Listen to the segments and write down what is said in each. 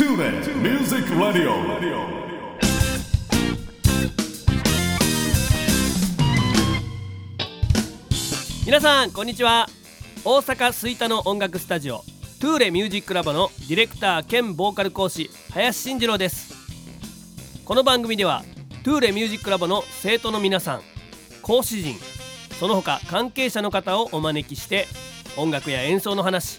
TuneIn Music Radio. 皆さんこんにちは。大阪吹田の音楽スタジオトゥーレミュージックラボのディレクター兼ボーカル講師林慎次郎です。この番組ではトゥーレミュージックラボの生徒の皆さん講師陣その他関係者の方をお招きして音楽や演奏の話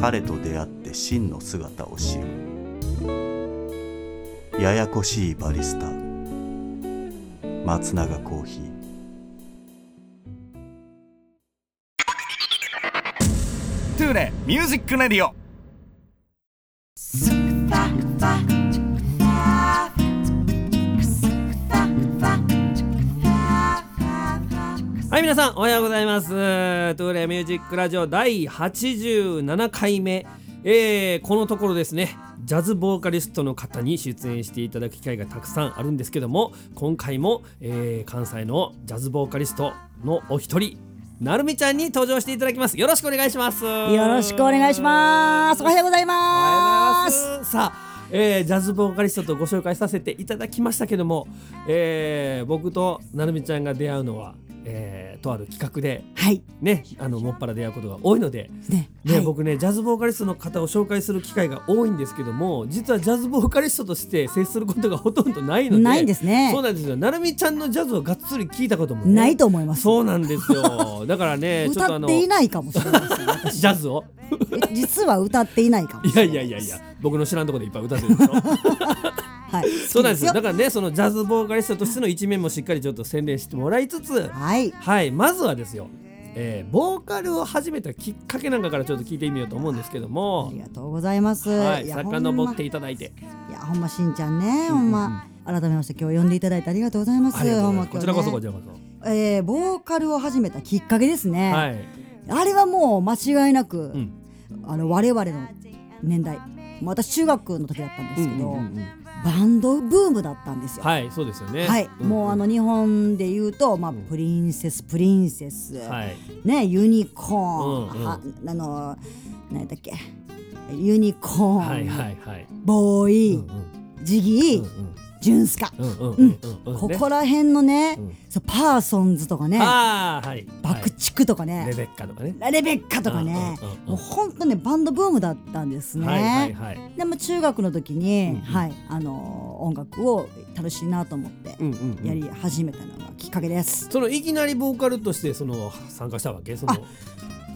彼と出会って真の姿を知る。ややこしいバリスタ。松永コーヒー。トゥーレミュージックレディオ。皆さんおはようございますトゥーレミュージックラジオ第87回目えー、このところですねジャズボーカリストの方に出演していただく機会がたくさんあるんですけども今回も、えー、関西のジャズボーカリストのお一人なるみちゃんに登場していただきますよろしくお願いしますよよろしくお願いします。おはようございます。おはようございますさあ、えージャズボーカリストとご紹介させていただきましたけども、えー僕となるみちゃんが出会うのは、えーとある企画ではい。ねあのもっぱら出会うことが多いので。ね。ね、はい、僕ねジャズボーカリストの方を紹介する機会が多いんですけども実はジャズボーカリストとして接することがほとんどないのでないんですねそうなんですよなるみちゃんのジャズをがっつり聞いたことも、ね、ないと思います。そうなんですよだからね ちょっとあの歌っていないかもしれないですジャズをえ実は歌っていないかもいや。いやいやいや僕の知らんところでいっぱい歌ってるでしょはい。そうなんですだからねそのジャズボーカリストとしての一面もしっかりちょっと宣伝してもらいつつはい。はいまずはですよ、えーボーカルを始めたきっかけなんかからちょっと聞いてみようと思うんですけどあもりがとうございます。はいや遡っていただいて。まいやほんましんちゃんね、ほんま。改めまして今日呼んでいただいてありがとうございます。こちらこそこちらこえーボーカルを始めたきっかけですね。そはい。あれはもう間違いなく、うん。あの我々の年代。私中学の時だったんですけど、うんうんうんうんバンドブームだったんですよ。はいそうですよね。はい、んもうあの日本で言うと、まあ、んプリンセスプリンセス、はい。ねユニコーン、うんうん。はあの何だっけ？ユニコーン、はいはいはい。 BOØWY、うんジギー、うん。ジュンスカ、うんうんうんうんうんね。ここら辺のね、うん。そうパーソンズとかね。はい。爆竹とかね、はい。レベッカとかね。レベッカとかね、もう本当ねバンドブームだったんですね。はいはいはい。でも中学の時に、はいあの音楽を楽しいなと思ってやり始めたのがきっかけです。そのいきなりボーカルとしてその参加したわけ？そのあ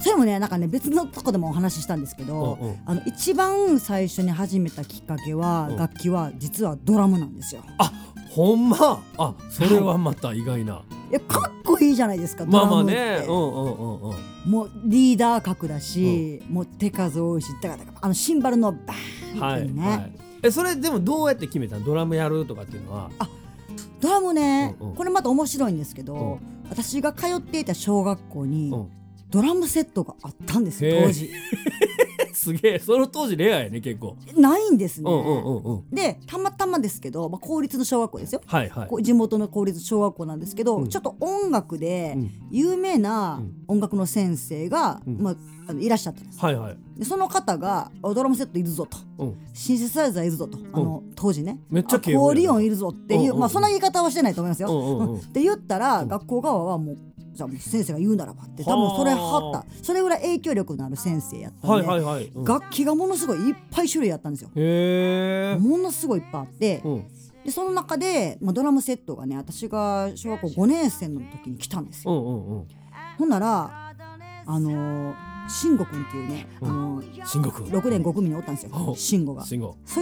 それもねなんかね別のとこでもお話ししたんですけど、うんうん。あの一番最初に始めたきっかけは、うん。楽器は実はドラムなんですよ。あほんま？あそれはまた意外な。いやかっこいいじゃないですか。まあまあドラムって。ねうんうんうんうん。もうリーダー格だし、もう手数多いしだからあのシンバルのバーンはいっていうね、はいえそれでもどうやって決めたの？ドラムやるとかっていうのは。ドラムね、うんうん。これまた面白いんですけど、うん。私が通っていた小学校に、うんドラムセットがあったんですよ当時。すげえ。その当時レアやね結構。ないんですね。うんうんうんうん。でたまたまですけど、まあ、公立の小学校ですよ。はいはい。地元の公立小学校なんですけど、うん。ちょっと音楽でうん。有名なうん。音楽の先生が、うん。まあ、あのいらっしゃったんですはいはい。でその方が「あドラムセットいるぞ」と。うん「シンセサイザーいるぞ」と。あの、当時ね。めっちゃリオンいるぞっていう、まあ、そんな言い方はしてないと思いますよ。って言ったら、学校側はもうじゃあ先生が言うならばって多分それはった。それぐらい影響力のある先生やったんで、はいはいはい。うん。楽器がものすごいいっぱい種類あったんですよ。ものすごいいっぱいあって、うん。でその中で、まあ、ドラムセットがね私が小学校5年生の時に来たんですよ。うんうんうん。ほんならあのー慎吾くんっていうね、あのー慎吾くん。6年5組におったんですよ。慎吾が。そ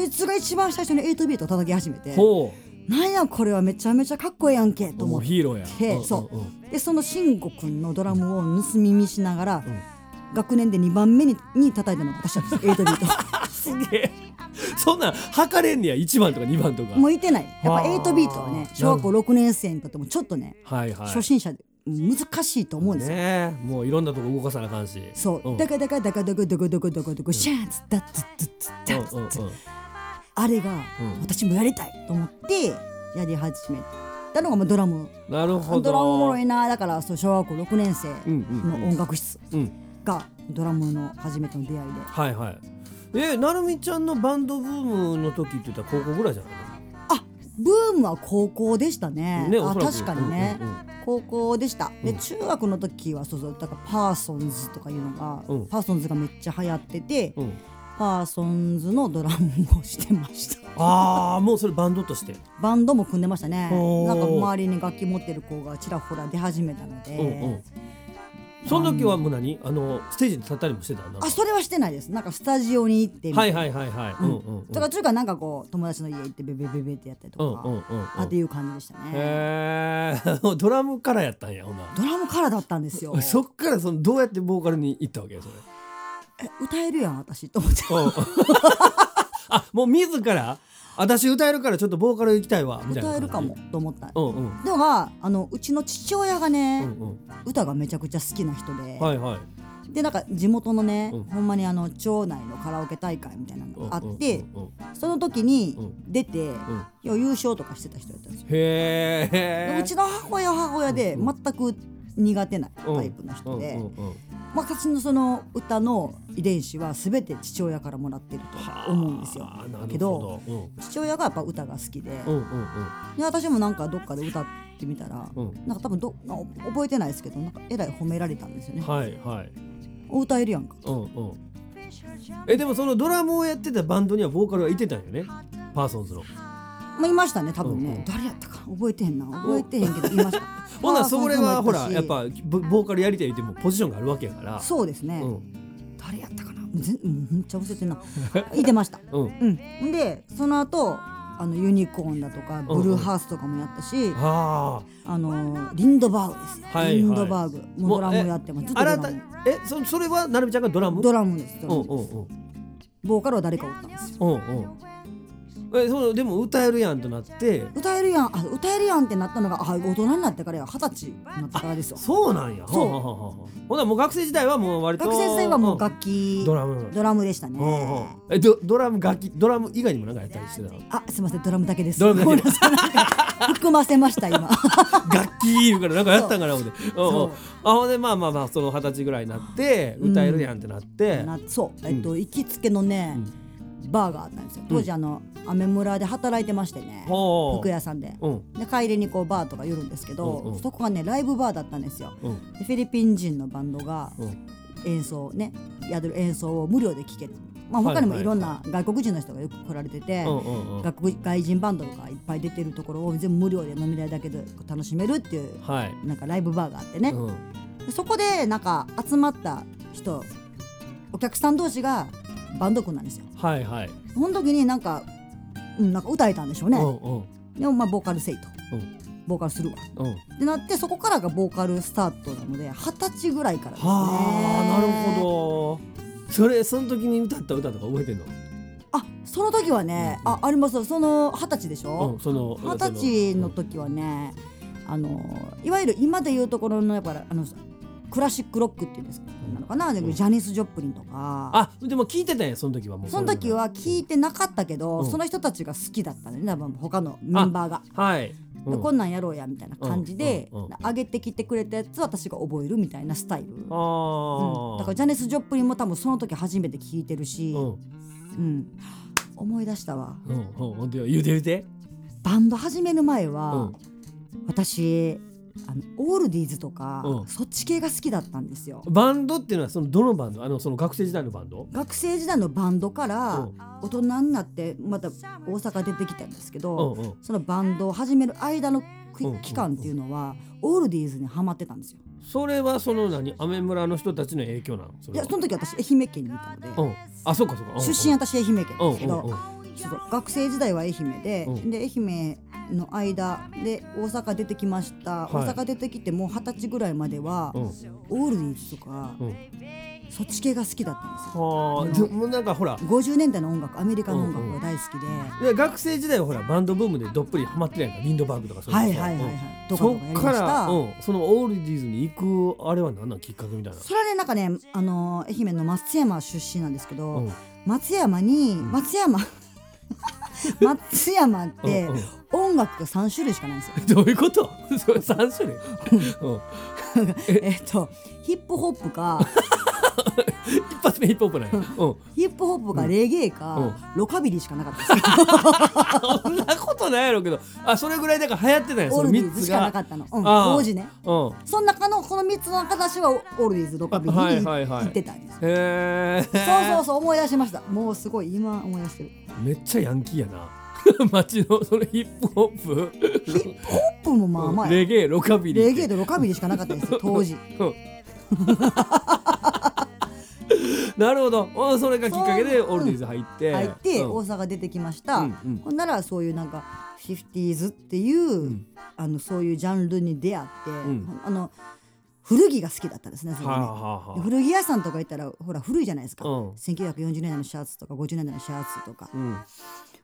いつが一番最初に8ビートを叩き始めて。ほなんやこれはめちゃめちゃかっこええやんけと思って。ヒーローや。でんんそう。でその慎吾くんのドラムを盗み見しながら、学年で2番目にに叩いたのが私だったんです8ビート すげえ。そんなん測れんねや1番とか2番とか。もういてない。やっぱはあ。8ビートはね小学校6年生にとってもちょっとねはいはい。初心者で難しいと思うんですよ、ねえ。もういろんなとこ動かさなあかんし。そう、ん。だかだかだかだかだかだかだかだかシャンツダッツッツッツッダッツッツッあれがうん。私もやりたいと思ってやり始めたのがドラム。なるほど。ドラムおもろいなだからそう小学校6年生うんうんうん。の音楽室うんがドラムの初めての出会いで。はいはい。えなるみちゃんのバンドブームの時って言ったら高校ぐらいじゃないあブームは高校でしたね。あねおそらく。確かにね、うんうん高校でした。でうん。中学の時はそうそうだからパーソンズとかいうのが、うん。パーソンズがめっちゃ流行ってて、うんうんパーソンズのドラムをしてました。ああもうそれバンドとして？バンドも組んでましたね。なんか周りに楽器持ってる子がちらほら出始めたので、うんうん。その時はもう何？あのステージに立ったりもしてたの？あそれはしてないです。なんかスタジオに行ってはいはいはいはい。うんうんうん。だから中華なんかこう友達の家行ってベベベベってやったりとか、うんうんうんうんあっていう感じでしたね、へえドラムからやったんやほなドラムからだったんですよそっからそのどうやってボーカルに行ったわけそれえ歌えるやん私と思って。う。ん あもう自ら？私歌えるからちょっとボーカル行きたいわみたいな歌えるかもと思ったうんうん。でもあのうちの父親がね、うんうん。歌がめちゃくちゃ好きな人で、はいはい。でなんか地元のね、うん。ほんまにあの町内のカラオケ大会みたいなのがあって、うんうんうんその時にうん。出て、ん。いや優勝とかしてた人やったんですよ。へえでうちの母親は母親でうん。全く苦手なタイプの人で、まあ、私のその歌の遺伝子は全て父親からもらってると思うんですよ。けどうん。父親がやっぱ歌が好きで,、で私もなんかどっかで歌ってみたら、うん。なんか多分どな覚えてないですけどなんかえらい褒められたんですよね。はいはい。お歌えるやんかうんうん。えでもそのドラムをやってたバンドにはボーカルがいてたんよね？パーソンズのまあいましたね多分ね、うんうん。誰やったか。覚えてへんな。覚えてへんけどいました。ほなそれはほらやっぱボボーカルやりたい言ってもポジションがあるわけやから。そうですね、うん。誰やったかな。ぜめっちゃ忘れてんな。いてました。うん。うん。でその後あのユニコーンだとかブルーハースとかもやったし、あ。あのリンドバーグですよ、はいはい。リンドバーグ。もうドラムやってます。ずっああなたえそそれはなるみちゃんがドラム？ドラムですドうんラムです。うんうん。ボーカルは誰かおったんですよ。うんうんえそのでも歌えるやんとなって。歌えるやん。あ歌えるやんってなったのがあ大人になってからや。二十歳になってからですよ。そうなんや。そう。ほうほうほうほうほなもう学生時代はもう割と。学生時代はもう楽器ドラムドラムでしたね、うんうん。えドドラム楽器ドラム以外にもなんかやったりしてたの？あすみませんドラムだけです。ドラムだけ。含ませました今。楽器言うからなんかやったんかな思って。あほんでまあまあまあその二十歳ぐらいになって歌えるやんってなって。なそう。えっと、行きつけのね、バーがあったんですよ。当時あの雨村で働いてましてね服屋さんで。うん。で帰りにこうバーとか寄るんですけど、そこがねライブバーだったんですよ。フィリピン人のバンドがうん。演奏ねやる演奏を無料で聴ける、まあ、他にもいろんな外国人の人がよく来られてて、外人バンドがいっぱい出てるところを全部無料で飲み代だけで楽しめるっていうはい。なんかライブバーがあってね、うん。でそこでなんか集まった人お客さん同士がバンド組んだんですよ。はいはい。その時になんか,、うん、なんか歌えたんでしょうね、うんうん。でもまあボーカルせいと、うん。ボーカルするわ。うん。ってなってそこからがボーカルスタートなので二十歳ぐらいからですね。はあなるほど。それその時に歌った歌とか覚えてんの？あその時はね、あありますその二十歳でしうょんその二十歳の時はねあのいわゆる今でいうところのやっぱあのクラシックロックっていうんですか？なのかな、でジャニス・ジョプリンとか。あでも聞いてたんやその時はもう。その時は聞いてなかったけど、うん。その人たちが好きだったね。多分他のメンバーが。はい。うん。こんなんやろうやみたいな感じで、うんうんうん。上げてきてくれたやつ私が覚えるみたいなスタイル、うん。ああだからジャネス・ジョプリンも多分その時初めて聞いてるし、うん。うん。思い出したわ。うんうん。で言うて言うて。バンド始める前うは、ん。私あのオールディーズとか、うん。そっち系が好きだったんですよ。バンドっていうのはそのどのバンド？あのその学生時代のバンド？学生時代のバンドからうん。大人になってまた大阪出てきたんですけうど、んうん。そのバンドを始める間の期間っていうのは、オールディーズにハマってたんですよ。それはその何？アメ村の人たちの影響なの？そいやその時私愛媛県にいたので、うん。あそうかそうか出身私愛媛県ですけど、そうそう学生時代は愛媛で、うん。で愛媛の間で大阪出てきました、はい。大阪出てきてもう二十歳ぐらいまでは、うん。オールディーズとか、うん。そっち系が好きだったんですよ。はあ。でもなんかほら50年代の音楽アメリカの音楽が大好きで、で学生時代はほらバンドブームでどっぷりハマってないからリンドバーグとかそうはいはいはいはい。うん。とかとかやりました。そっから、うん、そのオールディーズに行くあれは何なんきっかけみたいな？それはねなんかねあの愛媛の松山出身なんですけど、うん。松山に松山 松山ってうんうん音楽が3種類しかないんですよ。どういうこと？それ三種類、うん、えっとヒップホップか 一発目ヒップホップなんや、うん、ヒップホップかレゲエか、ロカビリーしかなかったんです。よそんなことないやろうけど。あそれぐらいだから流行ってたんやそのオールディー3つズしかながかったの、うん、当時ね。うん。その中のこの3つの形はオールディーズロカビリーにはいはいはい。行ってたんです、へえそうそうそう思い出しました。もうすごい今思い出してる。めっちゃヤンキーやな 街のそれヒップホップ？ヒップホップもまあまあや。レゲエロカビリーレゲエとロカビリーしかなかったんですよ 当時。なるほど。うんそれがきっかけでオールディーズ入って。入ってうん。大阪出てきました、うんうん。ほんならそういうなんか 50s っていう、ん。あのそういうジャンルに出会って、ん。あの古着が好きだったんですねそれね。はあはあ古着屋さんとか行ったらほら古いじゃないですか、うん。1940年代のシャツとか50年代のシャツとか、うん。あ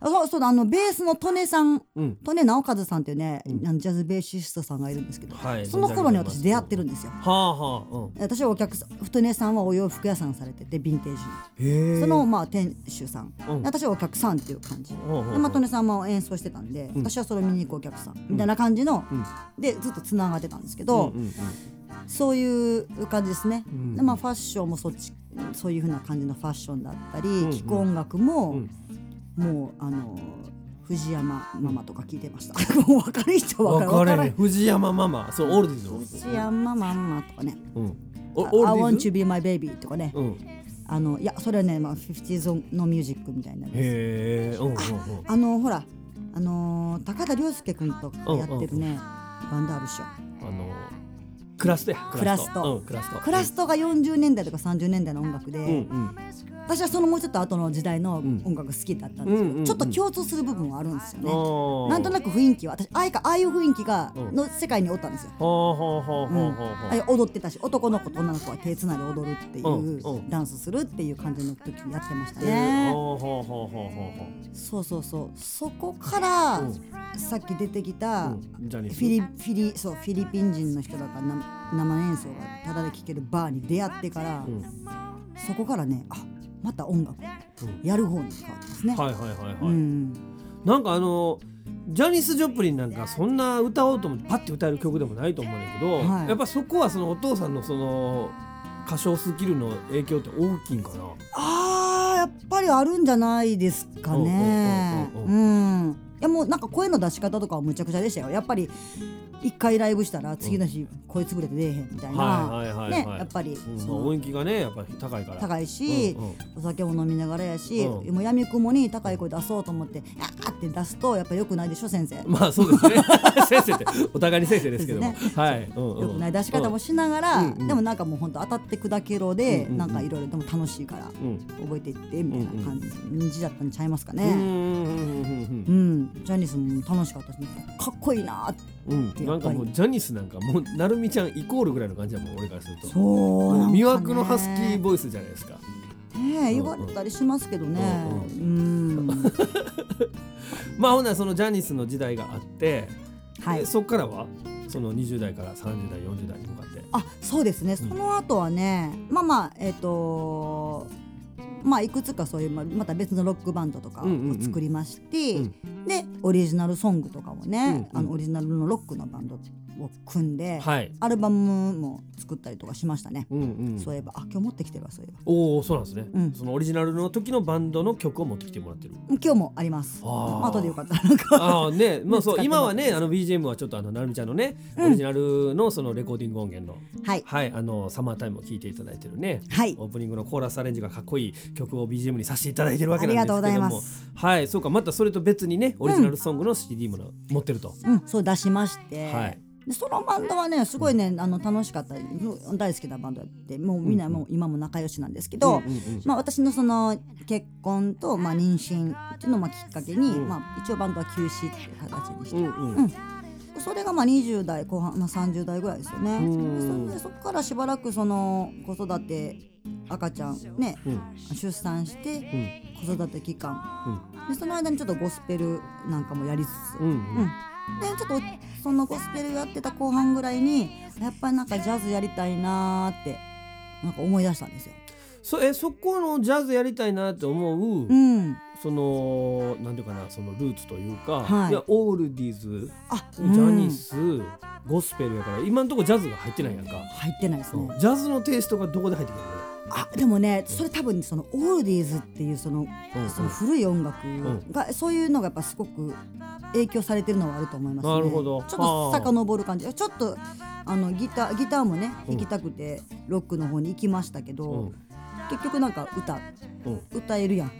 そうそうだあのベースの利根さんうん。利根直和さんっていうね、あのジャズベーシストさんがいるんですけど、はいその頃に存じ上げてます私出会ってるんですよ。はあはあうん。私はお客さん利根さんはお洋服屋さんされててヴィンテージ。のへえ。そのまあ店主さん、うん。私はお客さんっていう感じ、うんうんう。んでまあ利根さんも演奏してたんで、私はそれを見に行くお客さんみたいな感じの、でずっとつながってたんですけど、うんうんそういう感じですね、ん。でまあファッションもそっちそういうふうな感じのファッションだったり、んうん。聴く音楽も、んもうあの藤山ママとか聞いてました、もう分かる人は分かる。分かるね藤山ママ。そうオールディーズの。藤山ママとかね。うん。お「オ I ール want ディーズ？To be my baby」とかね、うん。あのいやそれはね、まあ、50s のミュージックみたいなへえうんうんうん。あのほらあのー高田涼介君とやってるね、バンドあるっしょ。あのクラストやクラストうんクラストクラストが40年代とか30年代の音楽で、うんうん私はそのもうちょっと後の時代の音楽好きだったんですけど、うんうんうん。ちょっと共通する部分はあるんですよね、あなんとなく雰囲気は私ああいうかああいう雰囲気が、うん。の世界におったんですよ、踊ってたし男の子と女の子は手つないで踊るっていう、うんうん。ダンスするっていう感じの時やってましたへね、そうそうそう。そこから、うん。さっき出てきた、フィリフィリそうフィリピン人の人らがな生演奏がただで聴けるバーに出会ってから、ん。そこからねあまた音楽やる方に変わってますね。はいはいはいはい、うん。なんかあのジャニス・ジョプリンなんかそんな歌おうと思ってパッて歌える曲でもないと思うんだけど、はい。やっぱそこはそのお父さんのその歌唱スキルの影響って大きいんかな？あーやっぱりあるんじゃないですかね。うんやもうなんか声の出し方とかはむちゃくちゃでしたよ。やっぱり一回ライブしたら次の日声潰れて出えへんみたいな、ねやっぱり。うん。その音域がねやっぱり高いから。高いし、うんうん。お酒も飲みながらやし、うん。もうやみくもに高い声出そうと思って「あーって出すとやっぱ良くないでしょ先生。まあそうですね。先生ってお互いに先生ですけども、ですはい、うんうん。良くない出し方もしながら、うん。うんでもなんかもう本当当たって砕けろで、うんうん。うんなんかいろいろでも楽しいからうん。覚えていってみたいな感じだったんちゃいますかね。うんうんうん。うん、ジャニスも楽しかったですね。かっこいいなーって。うんうんなんかもうジャニスなんかもうなるみちゃんイコールぐらいの感じだもん俺からするとそうね魅惑のハスキーボイスじゃないですかねえ言われたりしますけどね。ううん。まあほんならそのジャニスの時代があって、はいえ。そっからはその20代から30代40代に向かってあ、そうですね。その後はね、まあまあえっ、と。まあいくつかそういうままた別のロックバンドとかを作りまして、うん。でオリジナルソングとかもね、あのオリジナルのロックのバンドを組んで、はい。アルバムも作ったりとかしましたね。うんうん。そういえばあ今日持ってきてるわそういえば。おおそうなんですね、うん。そのオリジナルの時のバンドの曲を持ってきてもらってる。今日もあります。あ後でよかったらなんか。ああね まあそう今はねあの BGM はちょっとあのなるみちゃんのね、オリジナルのそのレコーディング音源のはい。はいあのサマータイムを聴いていただいてるねはい。オープニングのコーラスアレンジがかっこいい曲を BGM にさせていただいてるわけなんですけども。ありがとうございます。はいそうかまたそれと別にねオリジナルソングの CD も持ってると、うん。そう出しまして。はいでそのバンドはねすごいね、あの楽しかった。大好きなバンドやってもうみんなもう今も仲良しなんですけど、うんうんうん。まあ、私のその結婚と、まあ、妊娠っていうのをまあきっかけに、まあ、一応バンドは休止っていう形にして、うんうん。それがまあ20代後半、まあ、30代ぐらいですよね。そでそこからしばらくその子育て赤ちゃんね、うん。出産してうん。子育て期間、でその間にちょっとゴスペルなんかもやりつつ、うんうん。うんでちょっとそのゴスペルやってた後半ぐらいにやっぱりなんかジャズやりたいなーってなんか思い出したんですよ。そえそこのジャズやりたいなって思う、うん、そのなんていうかなそのルーツというか、はい。やオールディーズあジャニス、ゴスペルやから今んとこジャズが入ってないやんか、入ってないですね。ジャズのテイストがどこで入ってくるの？あでもねそれ多分そのオールディーズっていうその,、うんその古い音楽が、そういうのがやっぱすごく影響されてるのはあると思いますね。なるほど。ちょっと遡る感じ。ちょっとあのギターギターもねうん。弾きたくてロックの方に行きましたけど、うん結局なんか歌。うん。歌えるやん。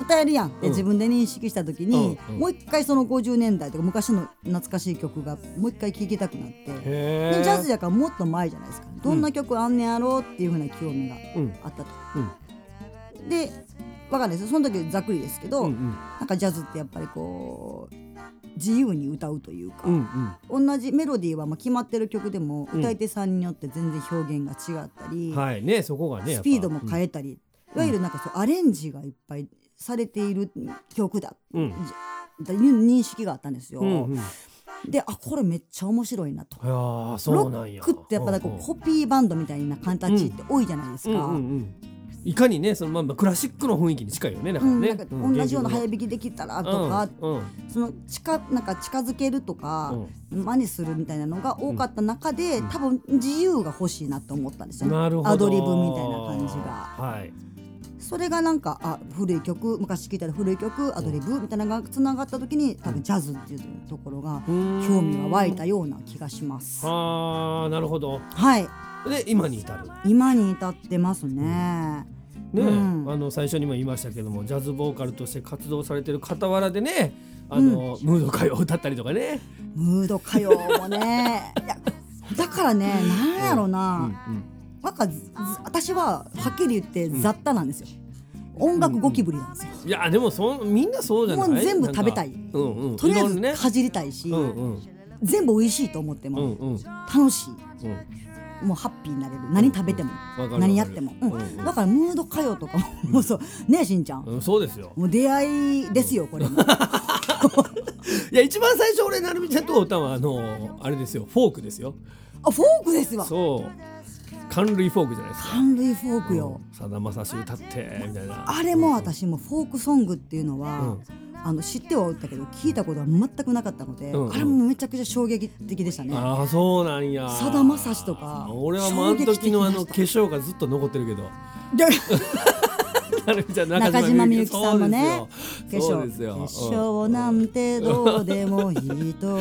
歌えるやんってうん。自分で認識した時に、うんうん。もう一回その50年代とか昔の懐かしい曲がもう一回聴きたくなって。ジャズやからもっと前じゃないですか。どんな曲あんねやろうっていうふうな興味がうん。あったと。うん。でわかんないです。その時ざっくりですけど、うんうん。なんかジャズってやっぱりこう自由に歌うというか、うんうん。同じメロディーはまあ決まってる曲でもうん。歌い手さんによって全然表現が違ったり、はいねそこがねスピードも変えたり、いわゆるなんかそうアレンジがいっぱいされている曲だ、うん。だ認識があったんですよ。うんうん。であこれめっちゃ面白いなと。ロックってやっぱなんかこうコピーバンドみたいな形って多いじゃないですか。うんうんうんいかにねそのまあまあクラシックの雰囲気に近いよねだからね、うんなんか同じような早弾きできたらとか、うんうん。その近なんか近づけるとか、真似するみたいなのが多かった中で、多分自由が欲しいなと思ったんですよね。アドリブみたいな感じが。はい。それがなんかあ古い曲昔聴いたら古い曲アドリブみたいなのがつながった時に多分ジャズっていうところが興味が湧いたような気がします。あーなるほど。はいで今に至る。今に至ってますね。ね、うん。あの最初にも言いましたけどもジャズボーカルとして活動されてる傍らでねあの、ムード歌謡を歌ったりとかね、ムード歌謡もね。いやだからねなんやろな、なんかずず私ははっきり言って雑多なんですよ、音楽ゴキブリなんですよ、いやでもそんみんなそうじゃない？もう全部食べたい。うんうん。とりあえずかじりたいし、うんうん。全部美味しいと思っても、うんうん。楽しい。うんもうハッピーになれる。何食べても、何やっても、だからムード歌謡とか。ももうそう。ねえしんちゃん、うんそうですよ。もう出会いですよこれ。も いや一番最初俺なるみちゃんと歌うのはあのあれですよ。フォークですよ。あフォークですわ。そう寒類フォークじゃないですか。寒類フォークよ、さだまさし歌ってみたいな。あれも私もフォークソングっていうのは、うん。あの知ってはおったけど聞いたことは全くなかったので、うんうん。あれもめちゃくちゃ衝撃的でしたね。ああそうなんや。さだまさしとか俺はもうあの時のあの衝化粧がずっと残ってるけど。でなるみちゃん中島みゆきさんのね。化粧。化粧なんてどうでもいいと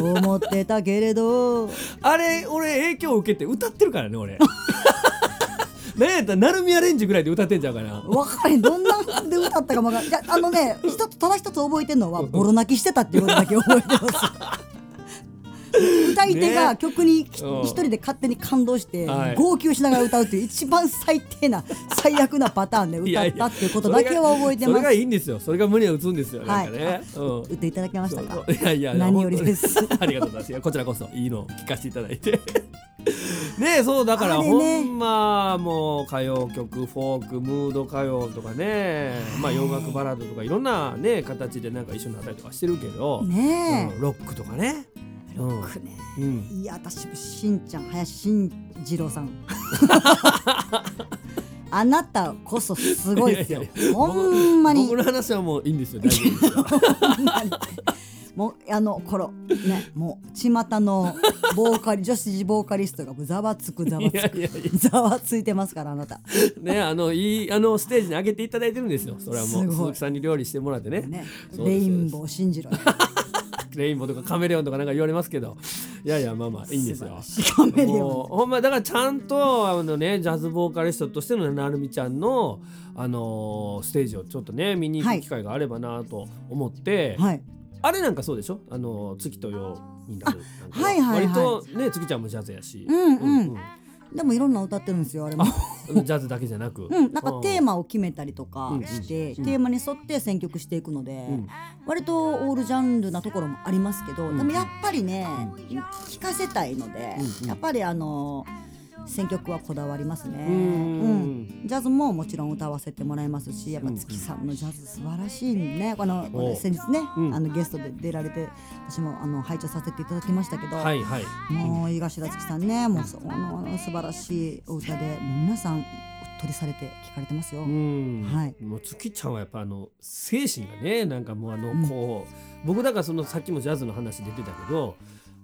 思ってたけれど。あれ俺影響を受けて歌ってるからね俺。なんやったらなるみアレンジぐらいで歌ってんちゃうかな。分からへんどんなんで歌ったかも分からんあのね一つただ一つ覚えてるのはボロ泣きしてたっていうことだけ覚えてます歌い手が曲に一うん人で勝手に感動してはい。号泣しながら歌うっていう一番最低な最悪なパターンで 歌ったっていうことだけは覚えてそれますがいいんですよ。それが胸を打つんですよ。なんかね、うん。歌っていただけましたか？いやいや 何よりです。ありがとうございます。こちらこそいいのを聞かせていただいて。ねえそうだからほんまもう歌謡曲フォークムード歌謡とかねまあ洋楽バラードとかいろんなね形でなんか一緒になったりとかしてるけど、ねうんロックとかねうん。え僕ね。うん。いや私しんちゃん林慎次郎さん。あなたこそすごいですよ。ほんまに。僕の話はもういいんですよ。大丈夫です もうあの頃ねもう巷のボーカリ女子ボーカリストがざわつくざわいつくざわついてますからあなた。ねあのいいあのステージに上げていただいてるんですよ。それはもう鈴木さんに料理してもらってね。ね。レインボー信じろよレインボーとかカメレオンとかなんか言われますけど。いやいやまあまあいいんですよ。カメレオン。ほんまだからちゃんとあのねジャズボーカリストとしてのなるみちゃんのあのーステージをちょっとね見に行く機会があればなと思って、はい。あれなんかそうでしょ？あの月と夜になるなんかは。いはいはい。割とね月ちゃんもジャズやし、うんうんでもいろんな歌ってるんですよあれも。うんジャズだけじゃなく、うん、なんかテーママを決めたりとかして、うん。テーマに沿って選曲していくので、うん。割とオールジャンルなところもありますけど、うん。でもやっぱりね聴かせたいので、やっぱりあの選曲はこだわりますね。うん。うん。ジャズももちろん歌わせてもらいますしやっぱ月さんのジャズ素晴らしいね。このお。先日ね、うん。あのゲストで出られて私もあの拝聴させていただきましたけど、はいはい。もう井頭月さんねもうそあの素晴らしいお歌でもう皆さんうっとりされて聞かれてますよ。うん。はい。もう月ちゃんはやっぱあの精神がねなんかもうあのうん。こう、僕だからそのさっきもジャズの話出てたけど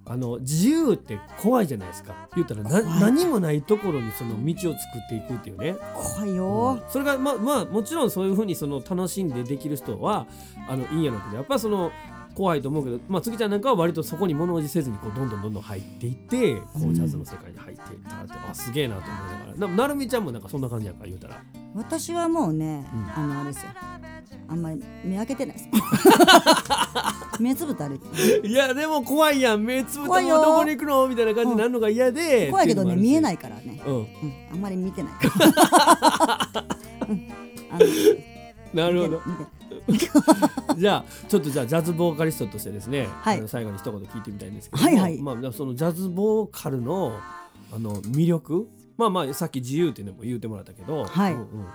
あの自由って怖いじゃないですか。言ったら何もないところにその道を作っていくっていうね、怖いよ、それがまあまあもちろんそういうふうにその楽しんでできる人はあのいいんやろうけどやっぱその怖いと思うけど、まあ、月ちゃんなんかは割とそこに物おじせずにこうどんどんどんどん入っていってこうんうジャズの世界に入っていったって、あすげえなと思いながら。ななるみちゃんもなんかそんな感じやんか言うたら。私はもうね、うん。あのあれですよ。あんまり目開けてないです。目つぶって歩いてるいやでも怖いやん。目つぶってどこに行くのみたいな感じになるのが嫌で、怖いけどね見えないいからね、うん。うん、あんまり見てないから、うん、なるほど。見て見てじゃあちょっとじゃあジャズボーカリストとしてですね、はい。あの最後に一言聞いてみたいんですけどもはいはい。まあ、そのジャズボーカルのあの魅力まあまあさっき自由っていうのも言うてもらったけど、はい。うんうん。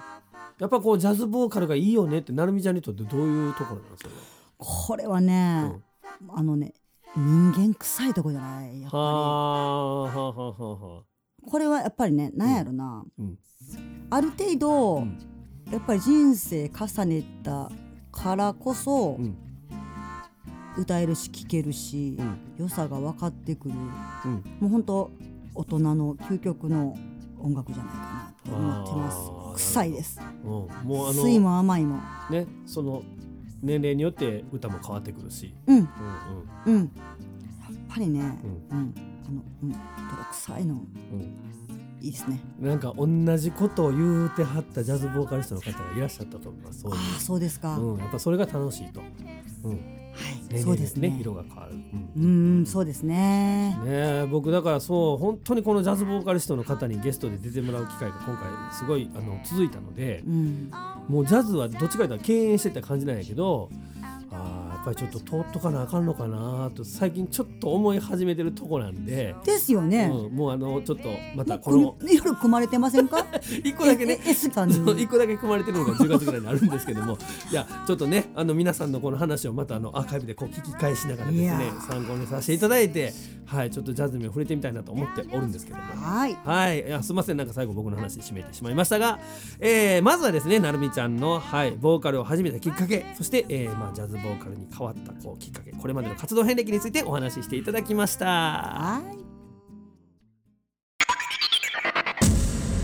やっぱこうジャズボーカルがいいよねってなるみちゃんにとってどういうところなんですかね？これはね、あのね人間臭いとこじゃない？やっぱはあはあはあはあはあ。りこれはやっぱりねなんやろな、うん。ある程度、うん。やっぱり人生重ねたからこそ、うん。歌えるし聴けるし、うん。良さが分かってくる。うん。もう本当大人の究極の音楽じゃないかなと思ってます。臭いです。うん。もうあの酸いも甘いもねその年齢によって歌も変わってくるし、うん。うんうん。やっぱりねうん。うん、あのうん。泥臭いの。うんうんいいですね。なんか同じことを言うてはったジャズボーカリストの方がいらっしゃったと思います。ああそうですか、うん、やっぱそれが楽しいと。うん、はいそうですね。色が変わる。うん。うんそうですね。ねえ僕だからそう本当にこのジャズボーカリストの方にゲストで出てもらう機会が今回すごいあの続いたのでうん。もうジャズはどっちかというと敬遠してた感じなんやけどあーやっぱりちょっと通っとかなあかんのかなと最近ちょっと思い始めてるとこなんで、ですよね、うん、もうあのちょっとまたこものう夜組まれてませんか？一個だけね。一個だけ組まれてるのが10月ぐらいにあるんですけども。いやちょっとねあの皆さんのこの話をまたあのアーカイブでこう聞き返しながらですねー。参考にさせていただいてはいちょっとジャズにも触れてみたいなと思っておるんですけども。はい。はい。いやすいません。なんか最後僕の話締めてしまいましたが、えーまずはですねなるみちゃんの、はい、ボーカルを始めたきっかけそして、えーまあ、ジャズボーカルに変わったこうきっかけこれまでの活動遍歴についてお話ししていただきました。はい。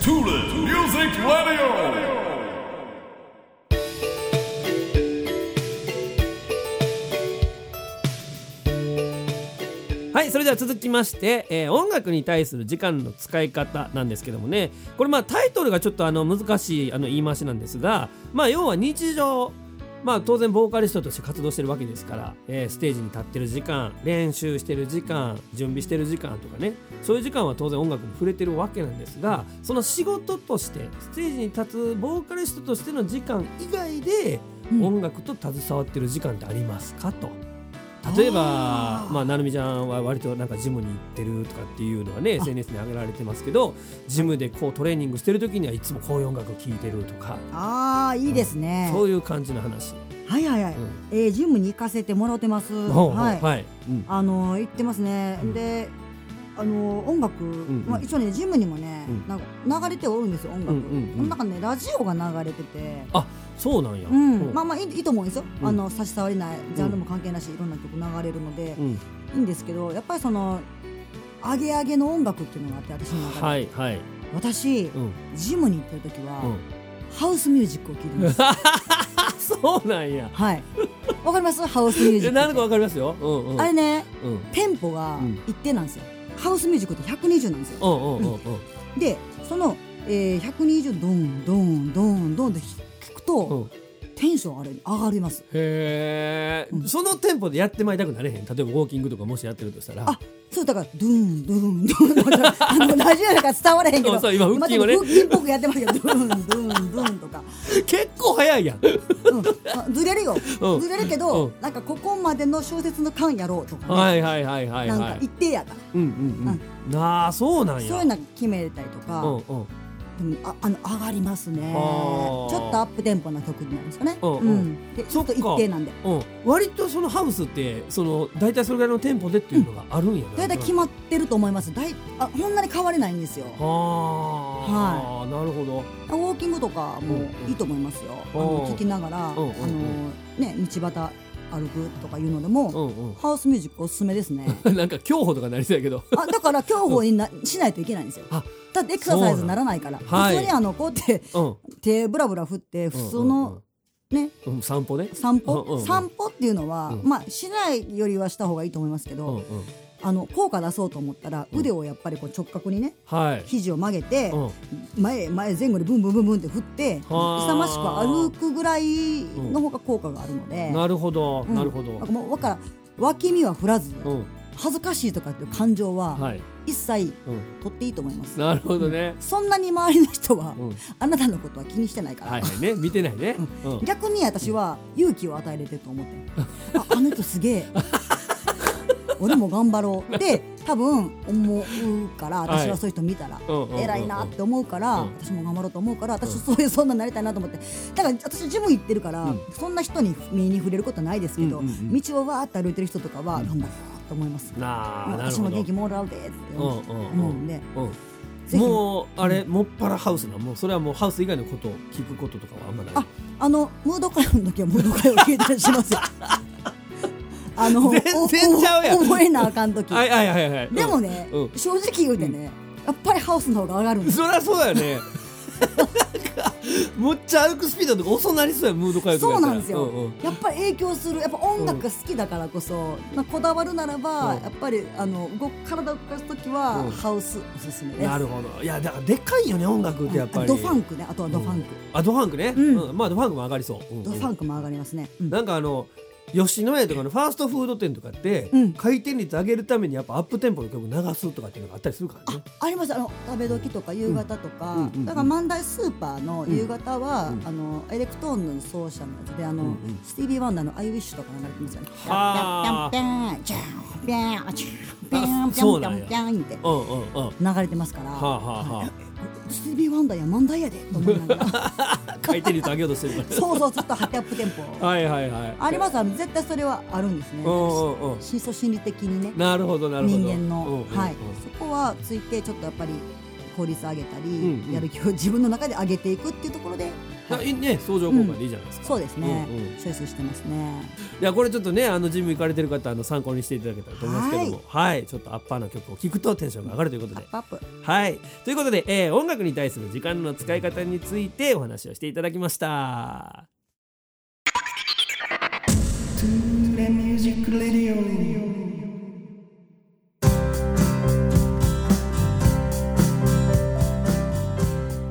Tulip Music Radio. はいそれでは続きまして、えー音楽に対する時間の使い方なんですけどもね。これまあタイトルがちょっとあの難しいあの言い回しなんですがまあ要は日常まあ当然ボーカリストとして活動してるわけですから、えーステージに立ってる時間練習してる時間準備してる時間とかね。そういう時間は当然音楽に触れてるわけなんですがその仕事としてステージに立つボーカリストとしての時間以外でうん。音楽と携わってる時間ってありますかと。例えばまあ、なるみちゃんは割となんかジムに行ってるとかっていうのはね SNS に上げられてますけどジムでこうトレーニングしてる時にはいつもこういう音楽を聴いてるとか、ああいいですね、そういう感じの話。はいはいはい、うん。えージムに行かせてもらってます。はい、はい。うん。あのー行ってますね、うん。であのー音楽、んまあ、一応ねジムにもね、うん。なんか流れておるんですよ音楽、うんうんうん。この中ねラジオが流れててそうなんや。うん、うん。まあまあいいいいと思うんですよ、うん。あの差し障りないジャンルも関係なし、いろんな曲流れるので、うん。いいんですけどやっぱりそのアゲアゲの音楽っていうのがあって私の中で、はいはい。私、うん。ジムに行ってる時は、うん。ハウスミュージックを聴いてます。そうなんや。はい。わかります？ハウスミュージックえなんかわかりますよ。うんうん。あれねうん。テンポがうん。一定なんですよ、ハウスミュージックって120なんですよ。うんうんうんうん。でその、えー、120ドンドンドンドンってと、うん。テテンションあれ上がります。へえ、そのテンポでやってまいたくなれへん？例えばウォーキングとかもしやってるとしたら。あそうだからドゥンドゥンドゥン。あのラジオだから伝われへんけど。そう今腹筋をね腹筋っぽくやってますけどドゥンドゥンドゥンとか、結構早いやん。うん、あずれるよ。うん。ずれるけど、うん。なんかここまでの小説の間やろうとかね、はいはいはいはいなんかはい一定やから、うんうんうん。ああそうなんや。そういうの決めたりとか、うんうんうんああの上がりますね。ちょっとアップテンポな曲になるんですかね。うんうん。でちょっと一定なんで。うん、割とそのハウスってその大体それぐらいのテンポでっていうのがあるんやな大体決まってると思います。だいあこんなに変われないんですよ。あ。あ、なるほど。ウォーキングとかもいいと思いますよ、あ。のうん聞きながら、うんうんうん。あのね道端歩くとかいうのでも、うんハウスミュージックおすすめですね。う んなんか競歩とかなりそうやけど。あだから競歩になしないといけないんですよってエクササイズにならないから。はい。普通にあのこうやってうん。手ブラブラ振って普通のね。散歩ね。散歩、うんうんうん。散歩っていうのは、うん。まあしないよりはした方がいいと思いますけど、うんうん。あの効果出そうと思ったら腕をやっぱりこう直角にねはい。肘を曲げて、うん。前へ前へ前後でブンブンブンブンって振ってはあ勇ましく歩くぐらいの方が効果があるので、なるほどうんなるほどなんからん脇見は振らず、うん恥ずかしいとかっていう感情ははい一切うん取っていいと思います、なるほどね。そんなに周りの人は、うん。あなたのことは気にしてないから、はいはいね。見てないね。うん。逆に私は勇気を与えれてると思ってる。ああの人すげえ。俺も頑張ろう。って多分思うからはい。私はそういう人見たら、偉いなって思うから、うん。私も頑張ろうと思うから私そういうそんなになりたいなと思って。だから私ジム行ってるから、うん。そんな人に目に触れることないですけど、道をわーって歩いてる人とかは頑張ろうと思います、なあなる私も元気もらうでって思う,、うんうんうん。思ううん。もうあれもっぱらハウスなもうそれはもうハウス以外のことを聞くこととかはあんまない？ああのムード歌謡の時はムード歌謡聞いたりしますよ あの全然ちゃうやん。お覚えなあかん時、はいはいはいはい。でもね、うん。正直言うてね、やっぱりハウスの方が上がるんですそりゃそうだよねむっちゃ歩くスピードとか遅なりそうやムード変えるとかやったら。そうなんですよ、うんうん。やっぱり影響する。やっぱ音楽が好きだからこそ、まあ、こだわるならば、うん。やっぱりあの動く体を動かす時は、うん。ハウスおすすめです。なるほど。いやだからでかいよね音楽ってやっぱり。ドファンクね。あとはドファンク、あドファンクね、うん。うん。まあドファンクも上がりそう、うんうん。ドファンクも上がりますね、うん。なんかあの吉野家とかのファーストフード店とかって、うん。回転率上げるためにやっぱアップテンポの曲流すとかっていうのがあったりするからね。あります。あの食べ時とか夕方とか、うん。うん。うん。だから万代スーパーの夕方は、うん。あのエレクトーンの奏者のやつであの、うんうん。スティービー・ワンダーの「アイウィッシュ」とか流れてますよね。はあピャンピャンピャンピャンピャンピャンピャンピそうなんやャンピャンってうん。うんうん流れてますから、はあはあはあスティービー・ワンダーや万代やでと思いながら。回転率上げようとしてるそうそうちょっとハテアップテンポはいはいはい。ありますあの絶対それはあるんですね。深層心理的にね。なるほどなるほど。人間の、はい、そこはついてちょっとやっぱり効率上げたり、んうん。やる気を自分の中で上げていくっていうところで、あいいね相乗効果でいいじゃないですか、そうですね、うんうん。チョイスしてますね。いやこれちょっとねあのジム行かれてる方あの参考にしていただけたらと思いますけども。はい、ちょっとアッパーな曲を聴くとテンションが上がるということで。はい。ということで、えー音楽に対する時間の使い方についてお話をしていただきました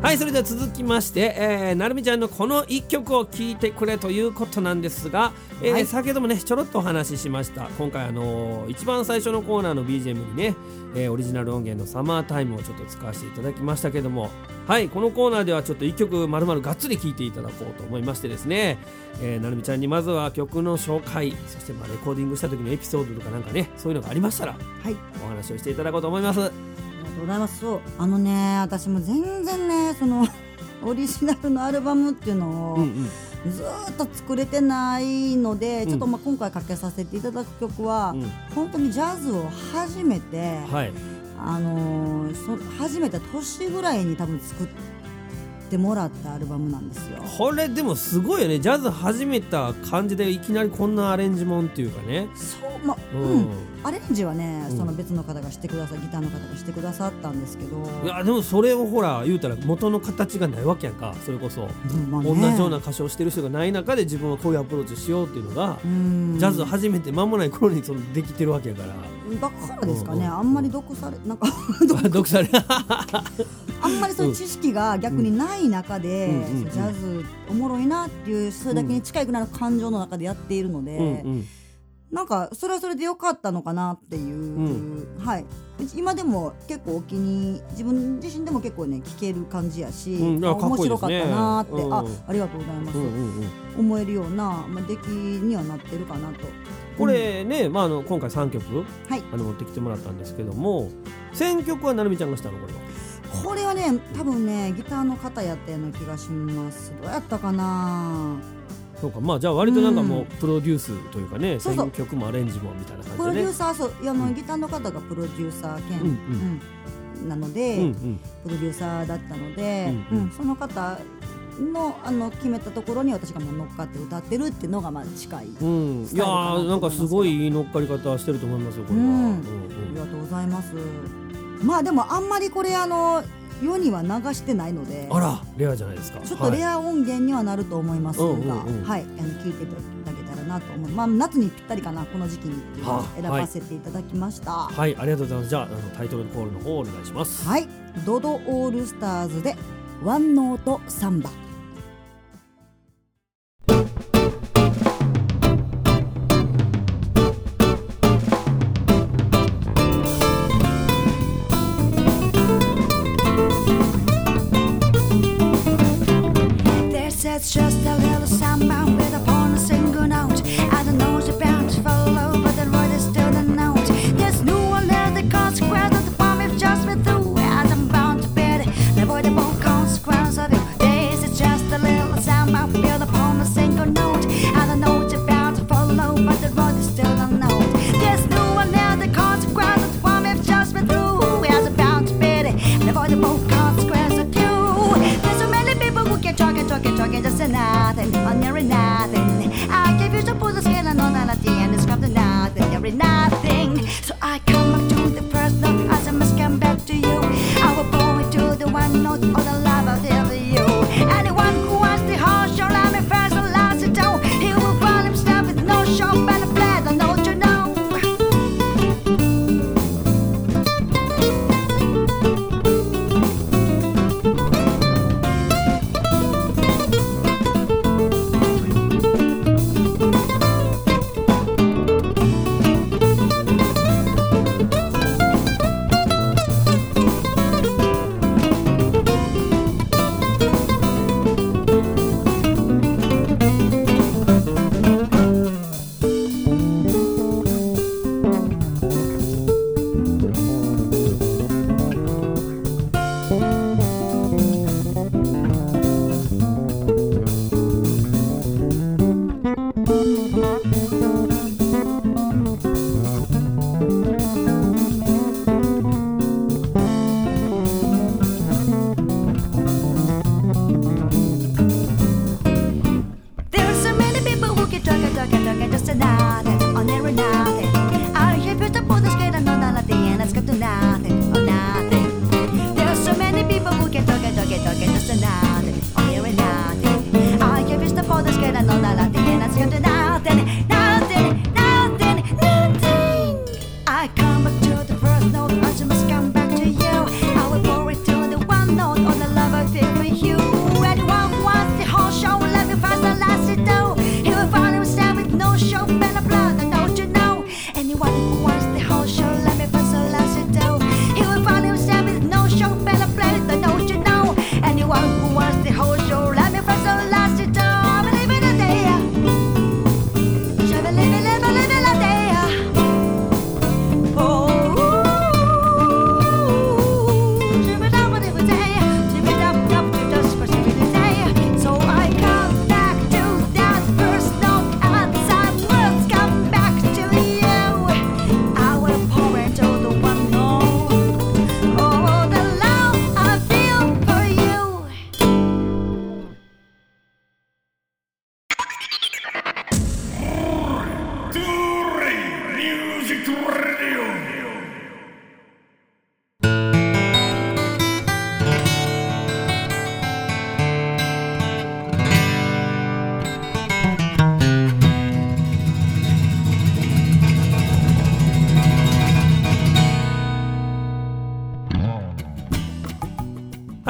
はいそれでは続きまして、えー、なるみちゃんのこの一曲を聴いてくれということなんですが、えーはい。先ほどもねちょろっとお話ししました。今回あのー一番最初のコーナーの BGM にね、えーオリジナル音源の「サマータイム」をちょっと使わせていただきましたけどもはいこのコーナーではちょっと一曲まるまるがっつり聴いていただこうと思いましてですね、えーなるみちゃんにまずは曲の紹介そしてまあレコーディングした時のエピソードとかなんかねそういうのがありましたらはい。お話をしていただこうと思いますございます。そうあのね私も全然ねその オリジナルのアルバムっていうのを、うんうん。ずーっと作れてないので、ん。ちょっとまあ今回かけさせていただく曲は、うん。本当にジャズを初めて、はい。あのーそ初めて年ぐらいに多分作ってもらったアルバムなんですよ。これでもすごいよね。ジャズ始めた感じでいきなりこんなアレンジもんっていうかね。そうまあううんん、アレンジはね、うん。その別の方がしてくださギターの方がしてくださったんですけど、いやでもそれをほら言うたら元の形がないわけやんか。それこそ、ね。同じような歌唱してる人がない中で自分はこういうアプローチしようっていうのが、うん。ジャズ始めて間もない頃にそのできてるわけやから。だからですかね、あんまり毒されなんか 読されあんまりそういう知識が逆にない中で、ジャズおもろいなっていうそれだけに近いぐらいの感情の中でやっているので、うんうんなんかそれはそれで良かったのかなっていう、はい。今でも結構お気に自分自身でも結構ね聞ける感じやし、うん。あ面白かったなって、うんあありがとうございます、うんうんうん。思えるような、まあ、出来にはなってるかなと。これね、まあ、あの今回3曲はい。あの持ってきてもらったんですけども選曲はなるみちゃんがしたのこれは？これはね多分ねギターの方やったような気がします。どうやったかなそうか。まあじゃあ割となんかもううん。プロデュースというかね、そうそう。選曲もアレンジもみたいなプロデュー感じでねサーそういやあの、うんギターの方がプロデューサー兼、うんうん。うんなので、うんうん。プロデューサーだったので、うんうん。うんその方のあの決めたところに私がもう乗っかって歌ってるっていうのがまあ近い、うん、いやなんかすごいいい乗っかり方してると思いますよこれは、うん。うんありがとうございます。まあでもあんまりこれあの世には流してないのであらレアじゃないですか。ちょっとレア、ア音源にはなると思います。が、うんうんうん。はい、あの聞いていただけたらなと思う。まあ夏にぴったりかなこの時期にっていうのをはあ選ばせていただきました。ははい。ありがとうございます。じゃああのタイトルコールの方お願いします。い、ドドオールスターズでワンノートサンバ。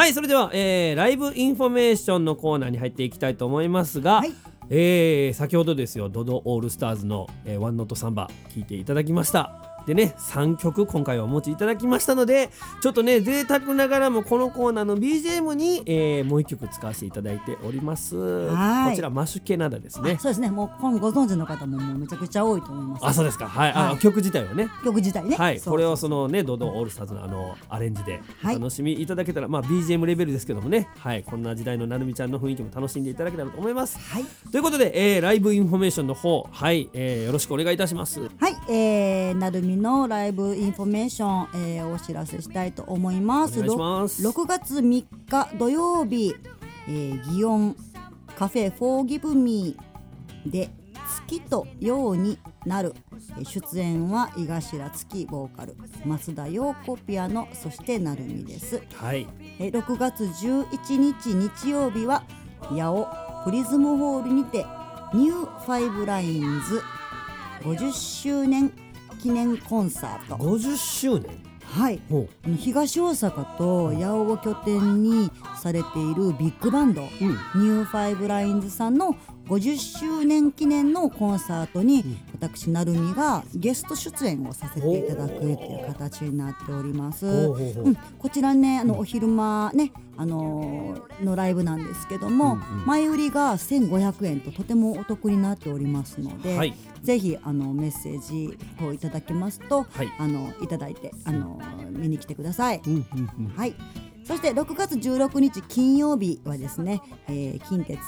はいそれでは、えーライブインフォメーションのコーナーに入っていきたいと思いますが、はい。えー先ほどですよドドオールスターズの、えー One Note Samba 聞いていただきましたでね3曲今回はお持ちいただきましたのでちょっとね贅沢ながらもこのコーナーの BGM に、えーもう1曲使わせていただいております。はい。こちら Mas Que Nada ですね。あそうですね。もうこのご存知の方ももうめちゃくちゃ多いと思います。あそうですか。はい、あはい。曲自体はね。曲自体ね。はい、これをそのね、ドドオールスターズのあのアレンジで楽しみいただけたら、まあ BGM レベルですけどもね、はい、こんな時代のなるみちゃんの雰囲気も楽しんでいただけたらと思います。はい。ということで、えーライブインフォメーションの方、はい、えーよろしくお願いいたします。はい、えー、なるみのライブインフォメーション、えーお知らせしたいと思います。まずは6月3日土曜日、えー、祇園カフェフォーギブミーで月とようになるえー出演は井頭月ボーカル増田陽子ピアノそしてなるみです。はい、えー6月11日日曜日は八尾プリズムホールにてニューファイブラインズ50周年記念コンサート。50周年？はい。東大阪と八尾を拠点にされているビッグバンド、うん、ニューファイブラインズさんの50周年記念のコンサートに、私なるみがゲスト出演をさせていただくという形になっております。ほうん、こちらねあのお昼間ね、あのーのライブなんですけども、うんうん前売りが1500円ととてもお得になっておりますので、はいぜひあのメッセージをいただけますと、はいあのいただいてあの見に来てください。うん、うん、うん。はい。そして6月16日金曜日はですね、えー近鉄、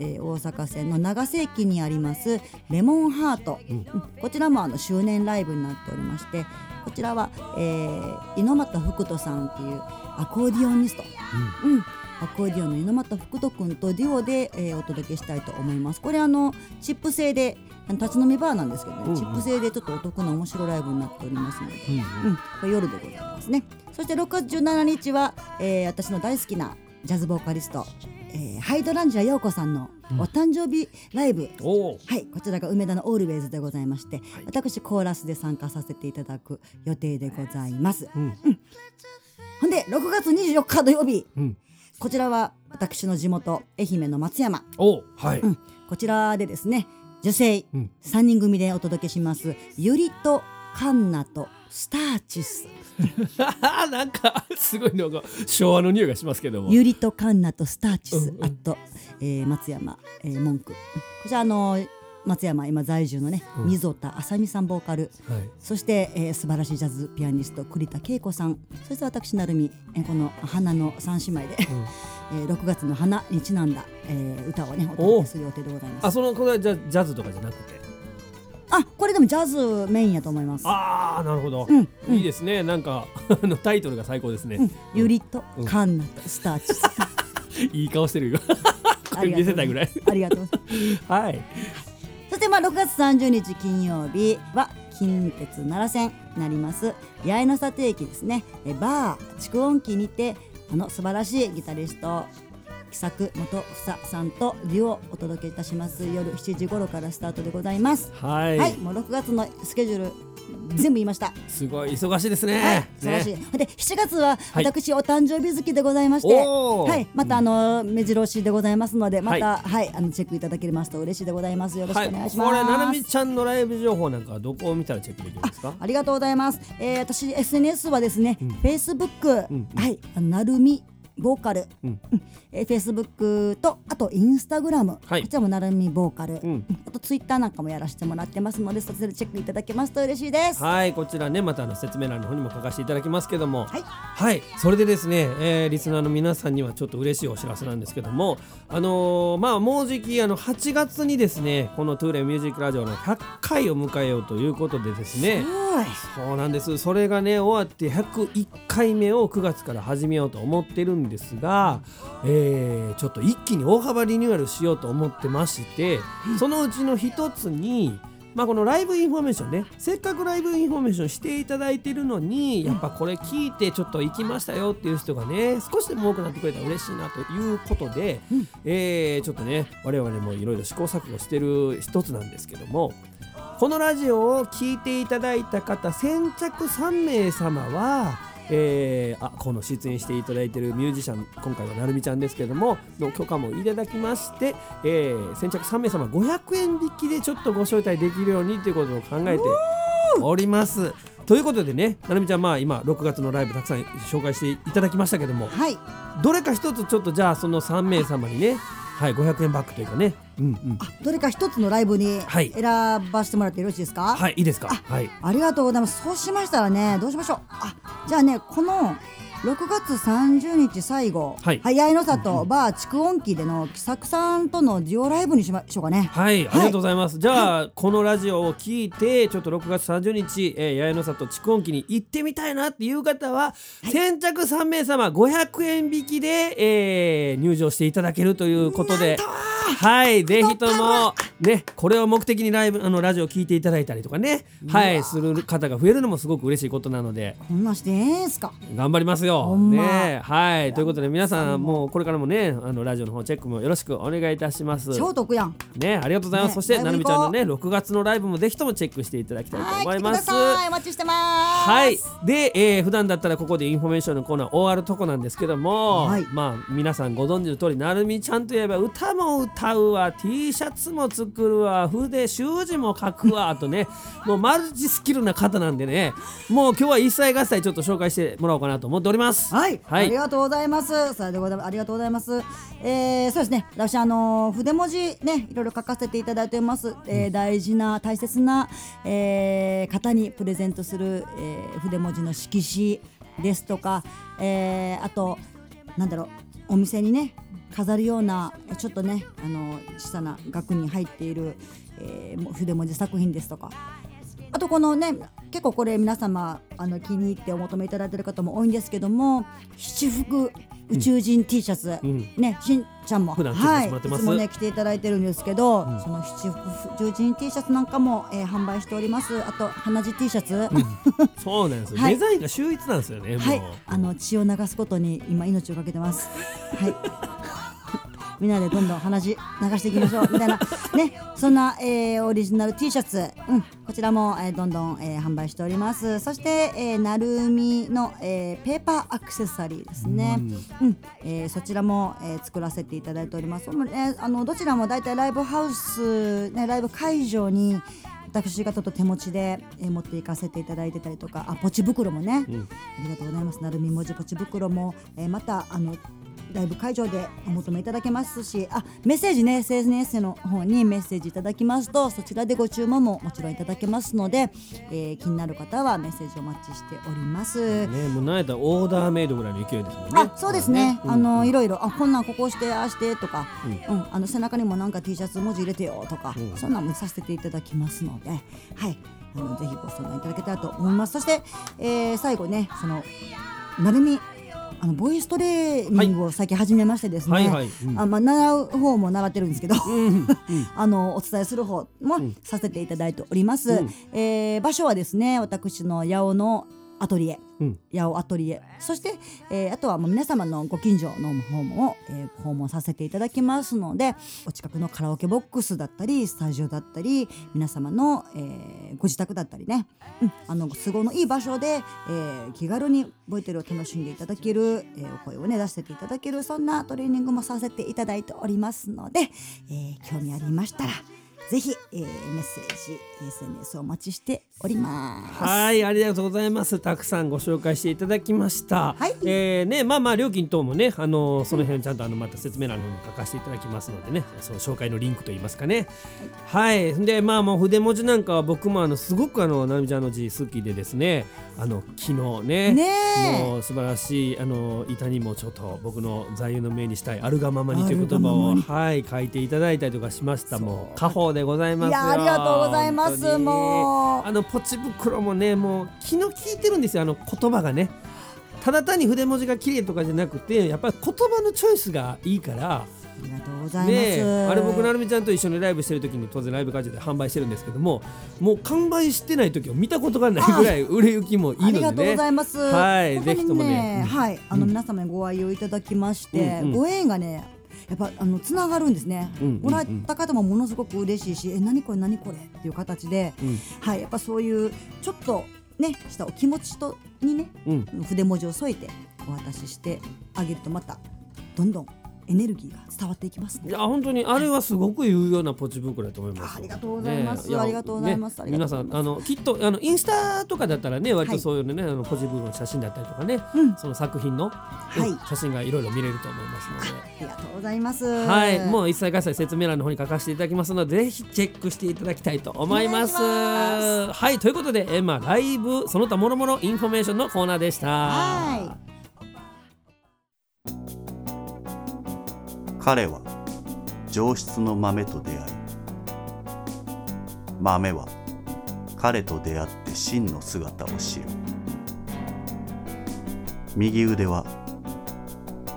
えー大阪線の長瀬駅にありますレモンハート、うん。こちらもあの周年ライブになっておりましてこちらは、えー猪俣福人さんっていうアコーディオニスト、うん。アコーディオンの猪俣福人君とデュオで、えーお届けしたいと思います。これあのチップ製で立ち飲みバーなんですけどね、うんうん。チップ製でちょっとお得な面白いライブになっておりますので、うん、これ夜でございますね。そして6月17日は、えー私の大好きなジャズボーカリスト、えーハイドランジャ陽子さんのお誕生日ライブ、おお、はい、こちらが梅田のオールウェイズでございまして、私コーラスで参加させていただく予定でございます。うん、ほんで6月24日土曜日、うん、こちらは私の地元愛媛の松山、はい、うん、こちらでですね女性うん。3人組でお届けしますゆりとカンナとスターチスなんかすごいなんか昭和の匂いがしますけども。ゆりとカンナとスターチス、うんうん。あと、えー松山、えー、文句。こちらあの松山今在住のね、うん。溝田あさみさんボーカル。はい、そして、えー素晴らしいジャズピアニスト栗田恵子さん。そして私なるみ、えーこの花の三姉妹で、えー6月の花にちなんだ、えー歌をねお届けする予定でございます。あ、そのこれはじゃジャズとかじゃなくて？あこれでもジャズメインやと思いますああ、なるほど。うんうんいいですね。なんか あのタイトルが最高ですね。うん、ゆりとうんカンナとスターチス、いい顔してるよ。これ見せたいぐらい。ありがとうございますはい。そしてまあ6月30日金曜日は近鉄奈良線になります八重の里駅ですねえバー蓄音機にてあの素晴らしいギタリスト喜作元房さんとデュオをお届けいたします。夜7時頃からスタートでございます。はい。はい、もう6月のスケジュール全部言いました。すごい忙しいですはい。ね。、素晴らしい。ね。で7月ははい。私、お誕生日月でございまして、おー。はい、またあの目白押しでございますので、またはい、あのチェックいただけますと嬉しいでございます。よろしくお願いします。これななみちゃんのライブ情報なんかはどこを見たらチェックできるんですか？ありがとうございます。えー、私 SNS はですね、うん。Facebook、うん。はい、あのなるみボーカル、うん。えー、Facebook とあと Instagram、はい。こちらもなるみボーカル、うん。あと Twitter なんかもやらせてもらってますので、そちらでチェックいただけますと嬉しいです。はい、こちらね、またあの説明欄の方にも書かせていただきますけども。はい。はい、それでですね、えーリスナーの皆さんにはちょっと嬉しいお知らせなんですけども、あのーまあもうじきあの8月にですね、このトゥーレミュージックラジオの100回を迎えようということでですね。そうなんです。それがね終わって101回目を9月から始めようと思ってるんですが、えーちょっと一気に大幅リニューアルしようと思ってましてそのうちの一つに。まあこのライブインフォメーションねせっかくライブインフォメーションしていただいてるのにやっぱこれ聞いてちょっと行きましたよっていう人がね少しでも多くなってくれたら嬉しいなということで、えーちょっとね我々もいろいろ試行錯誤してる一つなんですけどもこのラジオを聞いていただいた方先着3名様はえー、あこの出演していただいているミュージシャン今回はなるみちゃんですけどもの許可もいただきまして、えー先着3名様500円引きでちょっとご招待できるようにということを考えております。ということでねなるみちゃんまあ今6月のライブたくさん紹介していただきましたけどもはいどれか一つちょっとじゃあその3名様にねはい500円バックというかね。うんうん。どれか一つのライブにはい。選ばせてもらってよろしいですか？はいいいですか？はい。ありがとうございます。そうしましたらね、どうしましょう。あ、じゃあね、この6月30日最後、はい。八重の里バー蓄音機での喜作さんとのデュオライブにしましょうかね。はい、ありがとうございます。じゃあ、このラジオを聞いて、ちょっと6月30日、えー、八重の里蓄音機に行ってみたいなっていう方は、先着3名様500円引きで、えー入場していただけるということで、はい、ぜひとも、ね、これを目的にライブ、あの、ラジオを聞いていただいたりとかね、はい、する方が増えるのもすごく嬉しいことなので、こんなんしてええんすか？頑張りますよ。まね、はい、ということで、皆さん、もうこれからもね、あの、ラジオの方チェックもよろしくお願いいたします。超得やん。ね、ありがとうございます。ねそして、なるみちゃんのね、行6月のライブもぜひともチェックしていただきたいと思います。さい。お待ちしてます。はい、で、えー普段だったらここでインフォメーションのコーナー終わるとこなんですけども、はいまあ皆さんご存知の通りなるみちゃんといえば歌も歌うわ T シャツも作るわ筆習字も書くわとねもうマルチスキルな方なんでねもう今日は一切合切ちょっと紹介してもらおうかなと思っております。はい、はいありがとうございます。それでございます。ありがとうございます。えー、そうですね。私あのー筆文字ね、いろいろ書かせていただいてます。えー大事な大切な、えー方にプレゼントする、えー筆文字の色紙ですとか、えーあとなんだろうお店にね飾るようなちょっとねあの小さな額に入っている、えーも筆文字作品ですとか。あとこのね結構これ皆様あの気に入ってお求めいただいてる方も多いんですけども七福宇宙人 T シャツ、ん。ねしんちゃんもはい。いつもね着ていただいてるんですけど、その七福宇宙人 T シャツなんかも、えー販売しております。あと鼻血 T シャツ、そうなんですよ、はい。デザインが秀逸なんですよね。はい。あの血を流すことに今命をかけてます。はいみんなでどんどん話流していきましょう。みたいな。ね。そんな、えーオリジナル T シャツ、うん、こちらも、えーどんどん、えー販売しております。そして、えーなるみの、えーペーパーアクセサリーですね。うん、えーそちらも、えー作らせていただいております、あのどちらも大体ライブハウス、ね、ライブ会場に私がちょっと手持ちで、えー持っていかせていただいてたりとか。あポチ袋もね、ありがとうございます。なるみ文字ポチ袋も、えーまたあのライブ会場でお求めいただけますしあメッセージね SNS の方にメッセージいただきますとそちらでご注文ももちろんいただけますので、えー気になる方はメッセージお待ちしております。ね、もうなんやったらオーダーメイドぐらいの勢いですもんね。あそうですね、うん。あのいろいろあこんなんここ押してああしてとか、うん。あの背中にもなんか T シャツ文字入れてよとか、そんなんもさせていただきますのではい。あのぜひご相談いただけたらと思います。そして、えー最後ねそのなるみあのボイストレーニングを最近始めましてですね、はいはい。うん。あまあ、習う方も習ってるんですけど、あのお伝えする方もさせていただいております、えー場所はですね私の八尾のアトリエ、うん。八尾アトリエ。そして、えーあとはもう皆様のご近所の方も、えー訪問させていただきますのでお近くのカラオケボックスだったりスタジオだったり皆様の、えーご自宅だったりね、うん、あの都合のいい場所で、えー気軽にボイテルを楽しんでいただける、えーお声をね出せていただけるそんなトレーニングもさせていただいておりますので、えー興味ありましたらぜひ、えーメッセージ SNS お待ちしております。はい、ありがとうございます。たくさんご紹介していただきました。はいえーね、まあまあ料金等もね、あのその辺ちゃんとあのまた説明欄の方に書かせていただきますのでね、その紹介のリンクといいますかね。はい、でまあもう筆文字なんかは僕もあのすごくあのなるみちゃんの字好きでですね、あの昨日ね、ねえもう素晴らしいあの板にもちょっと僕の座右の銘にしたいあるがままにという言葉をはい書いていただいたりとかしました。もう家宝でございますよ。いやありがとうございますもうあのポチ袋もねもう気の利いてるんですよあの言葉がねただ単に筆文字が綺麗とかじゃなくてやっぱり言葉のチョイスがいいからありがとうございます。あれ僕なるみちゃんと一緒にライブしてる時に当然ライブ会場で販売してるんですけどももう完売してない時を見たことがないぐらい売れ行きもいいのでねありがとうございます。はい本当にぜひともねうんはい、あの皆様にご愛用いただきまして、うんうんご縁がね。やっぱあのつながるんですね、うんうんうん。もらった方もものすごく嬉しいし、え何これ何これっていう形で、うん。はいやっぱそういうちょっとねしたお気持ちとにねうん。筆文字を添えてお渡ししてあげるとまたどんどんエネルギーが伝わっていきますね。いや本当にあれはすごく有用なポチ袋だと思います。よ。ありがとうございます。ねやありがとうございます。皆さんあのきっとあのインスタとかだったらね割とはい。そういうのね、あのポチ袋の写真だったりとかね、うん。その作品の、いうん写真がいろいろ見れると思いますので。ありがとうございます。はい、もう一切合切説明欄の方に書かせていただきますので、ぜひチェックしていただきたいと思います。はい、ということで、えまあライブその他もろもろインフォメーションのコーナーでした。は彼は上質の豆と出会い豆は彼と出会って真の姿を知る。右腕は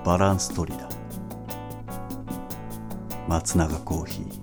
バランス取りだ。松永コーヒー。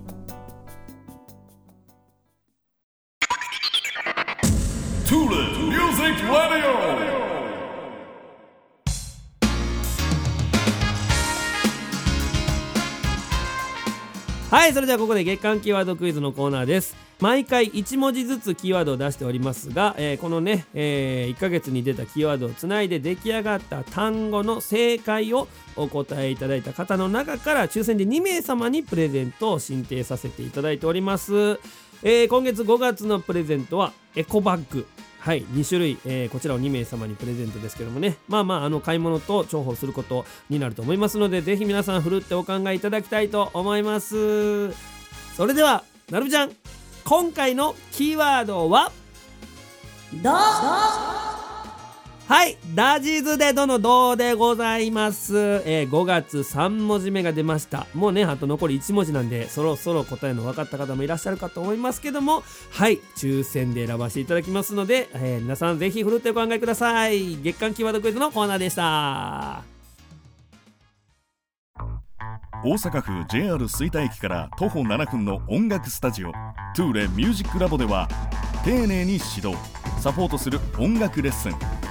はいそれではここで月間キーワードクイズのコーナーです。毎回1文字ずつキーワードを出しておりますが、えーこのね、え1ヶ月に出たキーワードをつないで出来上がった単語の正解をお答えいただいた方の中から抽選で2名様にプレゼントを進呈させていただいております、えー今月5月のプレゼントはエコバッグ。はい2種類、えーこちらを2名様にプレゼントですけどもね。まあまああの買い物と重宝することになると思いますのでぜひ皆さんふるってお考えいただきたいと思います。それではなるみちゃん今回のキーワードは？どうはいダジーズでどのどうでございます、えー5月3文字目が出ました。もうねあと残り1文字なんでそろそろ答えの分かった方もいらっしゃるかと思いますけども。はい抽選で選ばせていただきますので、えー皆さんぜひふるってお考えください。月間キーワードクイズのコーナーでした。大阪府 JR 吹田駅から徒歩7分の音楽スタジオ。トゥーレミュージックラボでは丁寧に指導サポートする音楽レッスン。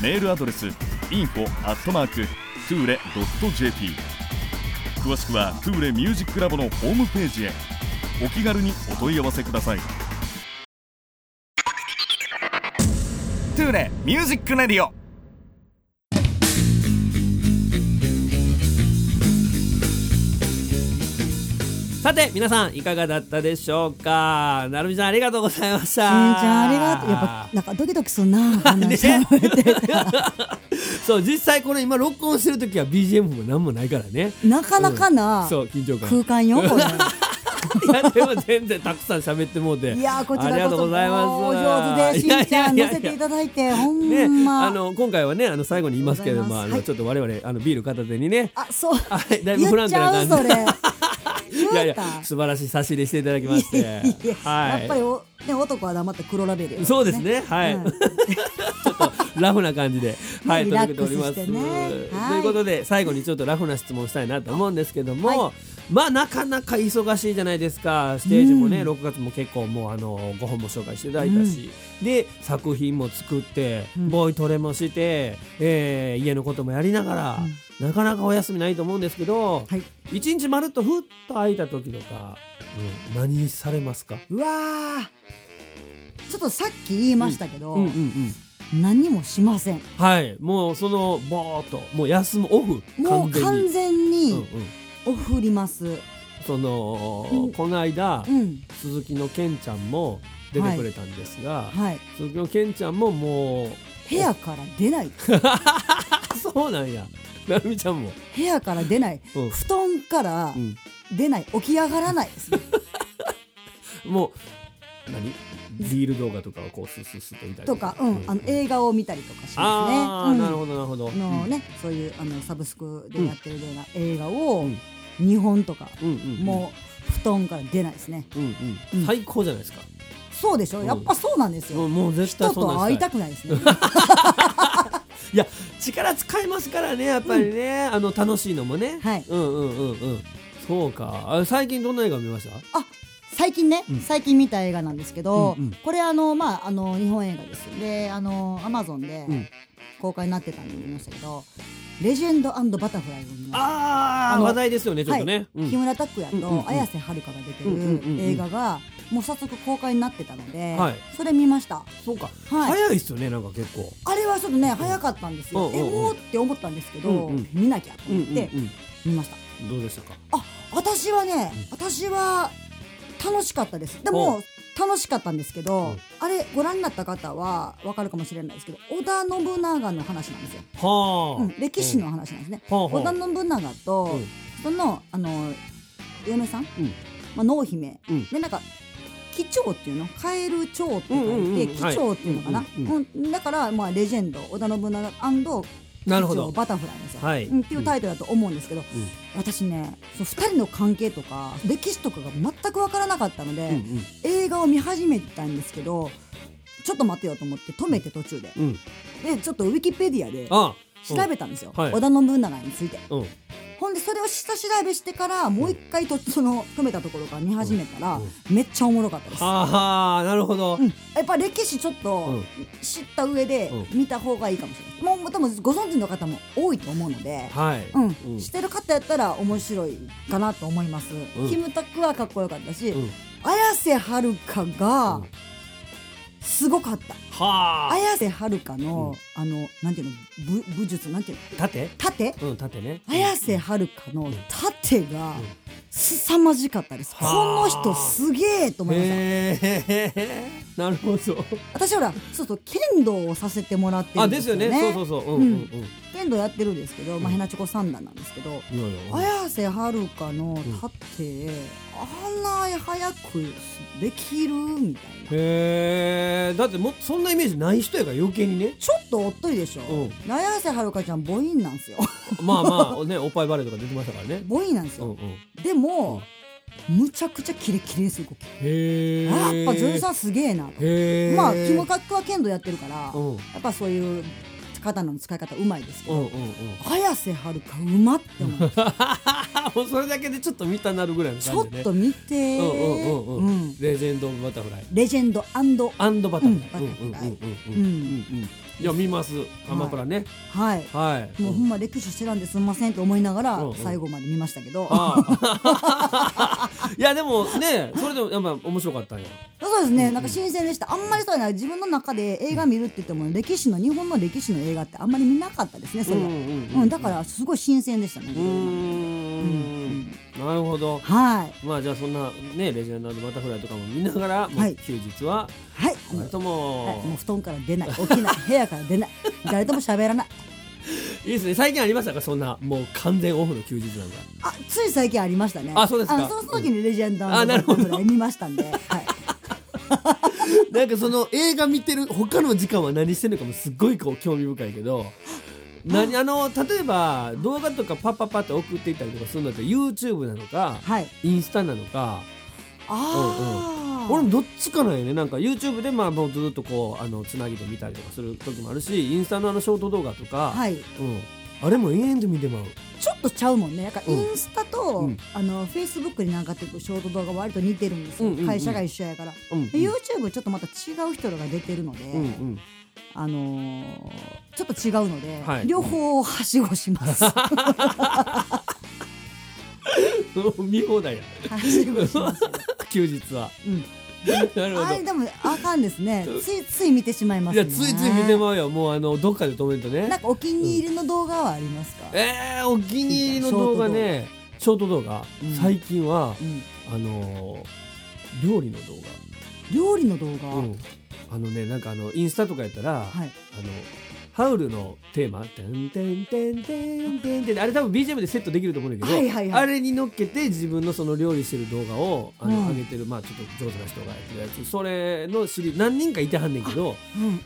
メールアドレス info アットマークトゥーレ .jp 詳しくはトゥーレミュージックラボのホームページへ。お気軽にお問い合わせください。トゥーレミュージックレディオさて皆さんいかがだったでしょうか？なるみちゃんありがとうございました。しんちゃんありがとう。やっぱなんかドキドキするな話してたそう実際これ今録音してる時は BGM も何もないからね。なかなかなそう緊張感。空間よこれ。いやでも全然たくさん喋ってもうて。いやこちありがとうございます。お上手でしんちゃん乗せていただいてほね、んま。あの今回はねあの最後に言いますけれどもあの、ちょっと我々あのビール片手にね。あそう。はいだいぶフランクな感じゃうそれいやいや素晴らしい差し入れしていただきまして。はい。やっぱりお、ね、男は黙って黒ラベルよそうですね。はい。うん。ちょっとラフな感じで、はい、リ届けております。ねはい。ということで最後にちょっとラフな質問したいなと思うんですけども、はいまあなかなか忙しいじゃないですか。ステージもね、うん。6月も結構もうあの5本も紹介していただいたし、で作品も作って、うん。ボイトレもして、えー家のこともやりながら、なかなかお休みないと思うんですけど、はい。一日まるっとふっと空いた時とか、うん何されますか？うわー。ちょっとさっき言いましたけど、うんうんうん。何もしません。はい。もうそのぼーっともう休むオフ。もう完全に。うんうにんオフ振ります。その、うん。この間、うん。鈴木のけんちゃんも出てくれたんですが、はい。鈴木のけんちゃんももう部屋から出ない。あ そうなんや。なるみちゃんも、部屋から出ない。うん。布団からうん。出ない。起き上がらない。もう何？ビール動画とかをこうスッスッスッと見たりとか、うん、あの映画を見たりとかしますね。ああ、うん。なるほどなるほど。あのね、そういうあのサブスクでやってるような映画をうん2本とか、うんうんうん。もう布団から出ないですね。うんうん。うん。最高じゃないですか。そうでしょ、うん。やっぱそうなんですよ、うんもう絶対人と会いたくないですね。いや力使いますからねやっぱりね、あの楽しいのもね。はい。うんうんうんうん。そうか。あ最近どんな映画見ました？最近ね、うん。最近見た映画なんですけど、うんうん。これあのまああの日本映画です。であのアマゾンでうん。公開になってたんで見ましたけど「レジェンドバタフライ」を見ました。ああ話題ですよねちょっとね、うん。木村拓哉うんうんうんと綾瀬はるかが出てうんうんうんうん。る映画がもう早速公開になってたので、はい。それ見ました。そうか、はい。早いっすよねなんか結構。あれはちょっとね早かったんですよ、うんうんうん。えおーって思ったんですけど、うんうん。見なきゃと思ってうん見ました、うんどうでしたか？あ私はね、私は楽しかったです。でも楽しかったんですけど、うん。あれご覧になった方はわかるかもしれないですけど織田信長の話なんですよ、はあ、うん、歴史の話なんですね、はあはあ。織田信長と、うん。そのあの嫁さん、うん。まあ、濃姫、うん。でなんか貴重っていうの？カエル蝶って書いて、貴重っていうのかな、だからまあレジェンド織田信長なるほど。バタフライですよ、はい。うんっていうタイトルだと思うんですけど、私ねその2人の関係とか歴史とかが全く分からなかったので、うんうん。映画を見始めたんですけどちょっと待ってよと思って止めて途中で、うん。でちょっとウィキペディアであ調べたんですよ、はい。織田信長について。うんほんでそれを下調べしてからもう一回とその止めたところから見始めたら、うん。めっちゃおもろかったです。はあはあなるほど、うん、やっぱ歴史ちょっとうん。知った上でう見た方がいいかもしれない。もう多分ご存知の方も多いと思うので、はい、うん。うん知ってる方やったら面白いかなと思います。うんキムタクはかっこよかったし、うん綾瀬はるかがうんすごかった。はあ。綾瀬はるかの、あのなんていうの？武武術？なんていうの？縦盾？うん縦ね。綾瀬はるかの盾が凄まじかったです。こはあ。の人すげえと思いました。へえ なるほど。私ほらそうそう剣道をさせてもらってるあんですよね。ですよね。そうそうそう。うんうんうん。剣道やってるんですけど、まあヘナチョコ三段なんですけど、いやいや。綾瀬はるかの盾、あんな早くできるみたいな。へえだってもそんなイメージない人やから余計にねちょっとおっとりでしょ。う綾瀬はるかちゃん母音なんですよ。まあまあねおっぱいバレーとか出てましたからね母音なんですよ。うんうんでも、むちゃくちゃキレキレですよ。動きへえあやっぱ女優さんすげえなと。まあキムカックは剣道やってるから、うんうんやっぱそういう刀の使い方うまいですけど、うんうん綾瀬はるかうまって思う。もうそれだけでちょっと見たなるぐらいのちょっ感じでね。と見て、うん。うんうんうん。うんレジェンド・バタフライ。レジェンドアンドバタフライ。うんバタフライ。うんうんうんうん。うんうんいや見ます。アマプラね。はい。はい。もうほんま歴史知らんですんませんと思いながらうんうん。最後まで見ましたけど、ああ。いやでもねそれでもやっぱ面白かったんやそうですね。なんか新鮮でした。あんまりそうやな自分の中で映画見るって言っても歴史の日本の歴史の映画ってあんまり見なかったですねそれは、ううんだからすごい新鮮でしたね、うーん。なるほど。はい。まあじゃあそんなねレジェンドバタフライとかも見ながらはい。休日ははい。誰とはい。もうも布団から出ない。起きない。部屋から出ない。誰とも喋らない。いいですね。最近ありましたか？そんなもう完全オフの休日なんか。あつい最近ありましたね。あそうですか。のその時にレジェンドあなるほど。バタフライ見ましたんで、はい、なんかその映画見てる他の時間は何してるのかもすっごいこう興味深いけど何あの例えば動画とかパッパッパって送っていったりとかするのって YouTube なのかはい、インスタなのか。ああ、俺もどっちかなんよね。なんか YouTube でまあもうずっとこうあのつなぎで見たりとかする時もあるしインスタのあのショート動画とか、はい。うん、あれも延々と見てまう。ちょっとちゃうもんね。なんかイうん。ンスタと、うん。あのフェイスブックになんかっていうショート動画割と似てるんですよ、うんうんうん。会社が一緒やから、うんうん。で YouTube ちょっとまた違う人らが出てるので、うんあのーちょっと違うので、はい。両方はしごします。うん見放題や。はしごしますよ、休日は。うん、なるほど。あれでもあかんですね。ついつい見てしまいますね。いやついつい見てまうよ。もうあのどっかで止めるとね。なんかお気に入りの動画はありますか、えー、お気に入りの動画ね。ショート動画、うん。最近はうん、あのー料理の動料理の動画、画、うん、あのねなんかあのインスタとかやったら、はい。あのハウルのテーマ「てんてんてんてんてんてん」あれ多分 BGM でセットできると思うんだけど、はいはいはい。あれに乗っけて自分のその料理してる動画をあの、うん。上げてるまあちょっと上手な人がやってるやつ。それのシリ何人かいてはんねんけど、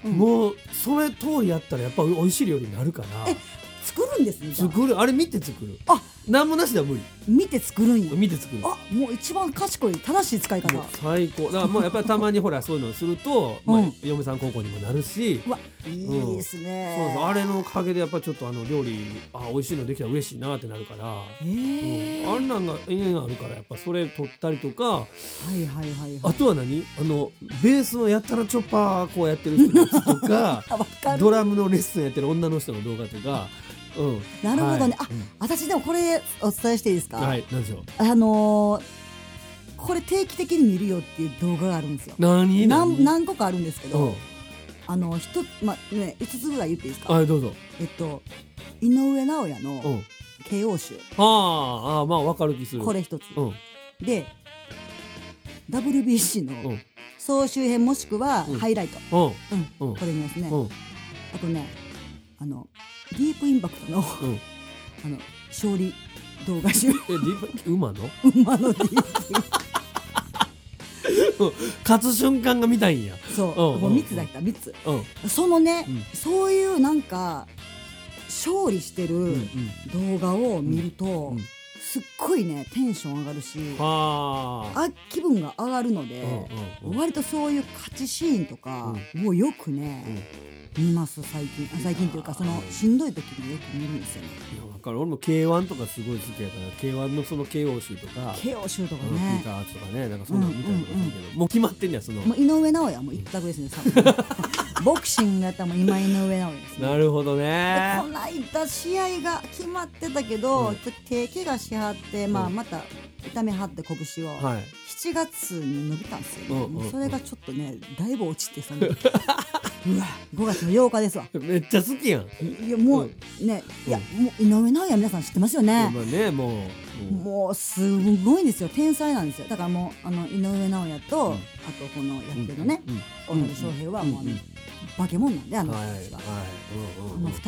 うんうん、もうそれ通りやったらやっぱ美味しい料理になるから。え作るんですね作る。あれ見て作る。あ何もなしでは無理。見て作るんや。見て作る。あもう一番賢い正しい使い方。もう最高。だからもうやっぱりたまにほらそういうのをすると、まあうん嫁さん高校にもなるし。うわいいですそうね、そう。あれのおかげでやっぱりちょっとあの料理あ美味しいのできたら嬉しいなってなるから、え。ーうん。あんなんが縁があるからやっぱそれ取ったりとか。はいはいはいはい。あとは何？あのベースのやったらチョッパーこうやってる人とか ドラムのレッスンやってる女の人の動画とか、うん、なるほどね、はい。あ私でもこれお伝えしていいですか、うんはい何でしょう？あのーこれ定期的に見るよっていう動画があるんですよ。何？何何？何個かあるんですけど、うん。あの一つまあね5つぐらい言っていいですか？はいどうぞ。えっと井上尚弥うん。の KO 集、あーあーまあ分かる気する。これ一つ、うん。で WBC のうん。総集編もしくはうん。ハイライト、うん。うん。うん。これ見ますね、うん。あとねあのディープインパクトのうん。あの勝利動画集。えディープ馬の？馬のディープ。インパ勝つ瞬間が見たいんや。そう、うんもう3つだった。3つ。うん。そのね、うん。そういうなんか勝利してるうん動画を見ると、うんすっごいねテンション上がるし、はあ。あ気分が上がるので、うんうんうん。割とそういう勝ちシーンとかをよくね、見ます最近。あ最近というかそのしんどい時によく見るんですよねかる俺も K1 とかすごい好きやから K1 のその KO 集とか KO 集とかうんピーねターズとかねなんかそんなの見たりとかするけど、もう決まってんねやその。もう井上尚弥も一択ですね 多分。ボクシングやったらもう今井上尚弥ですね。なるほどでねこの間試合が決まってたけど、うん。ちょっと手怪我しはって、まあ、うん。また痛めはって拳を、はい。7月に伸びたんですよね、うんうんうん。それがちょっとねだいぶ落ちてそのうわ5月の8日ですわ。めっちゃ好きやん、いやもうね、いやもう井上尚弥皆さん知ってますよね、まあねもう、うん。もうすごいんですよ。天才なんですよ。だからもうあの井上尚弥と、うん。あとこのやってるね、うん。大野翔平はもううん化け物なんであのはいはい人たち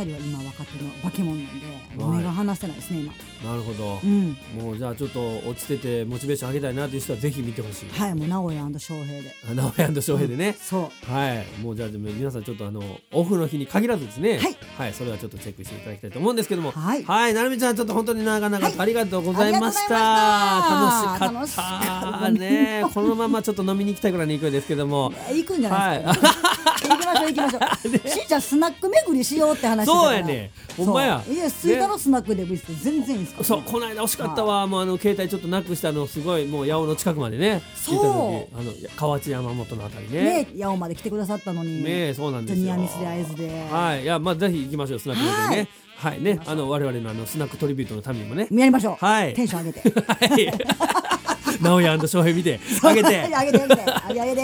二人は今若手の化け物なんで、はい目が離せないですね今。なるほどう、ん、もうじゃあちょっと落ちててモチベーション上げたいなという人はぜひ見てほしいはい、もう直哉翔平で。あ直哉翔平でね、そう。はい、もうじゃあでも皆さんちょっとあのオフの日に限らずですね。はい、それはちょっとチェックしていただきたいと思うんですけども。はいなるみちゃんちょっと本当に長々とありがとうございました。ありがとうございま楽しかったね。このままちょっと飲みに行きたいぐらいの勢いですけども。え行くんじゃないですか。行きましょう行きましょう。しんちゃんスナック巡りしようって話。そうやね。ほんまや。いや、スイカのスナックでもいいです。全然いいです。かそうこの間惜しかったわ、もうあの携帯ちょっとなくしたのすごいもう八尾の近くまでね。そうあの河内山本のあたりね。ね、八尾まで来てくださったのに。ねえそうなんですよ。ニアミスで会津で。はい。いやまあぜひ行きましょうスナックでね。はい。ね。あの我々のあのスナックトリビュートのためにもね。やりましょう。はい。テンション上げて。はい直哉翔平見てあげて上げて。上げて上げ上げて。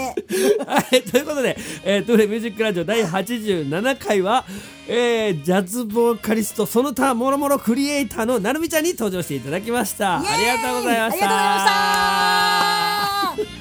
はい、ということで、えー、トゥーレミュージックラジオ第87回は、えー、ジャズボーカリストその他もろもろクリエイターのなるみちゃんに登場していただきました。ありがとうございました。ありがとうございました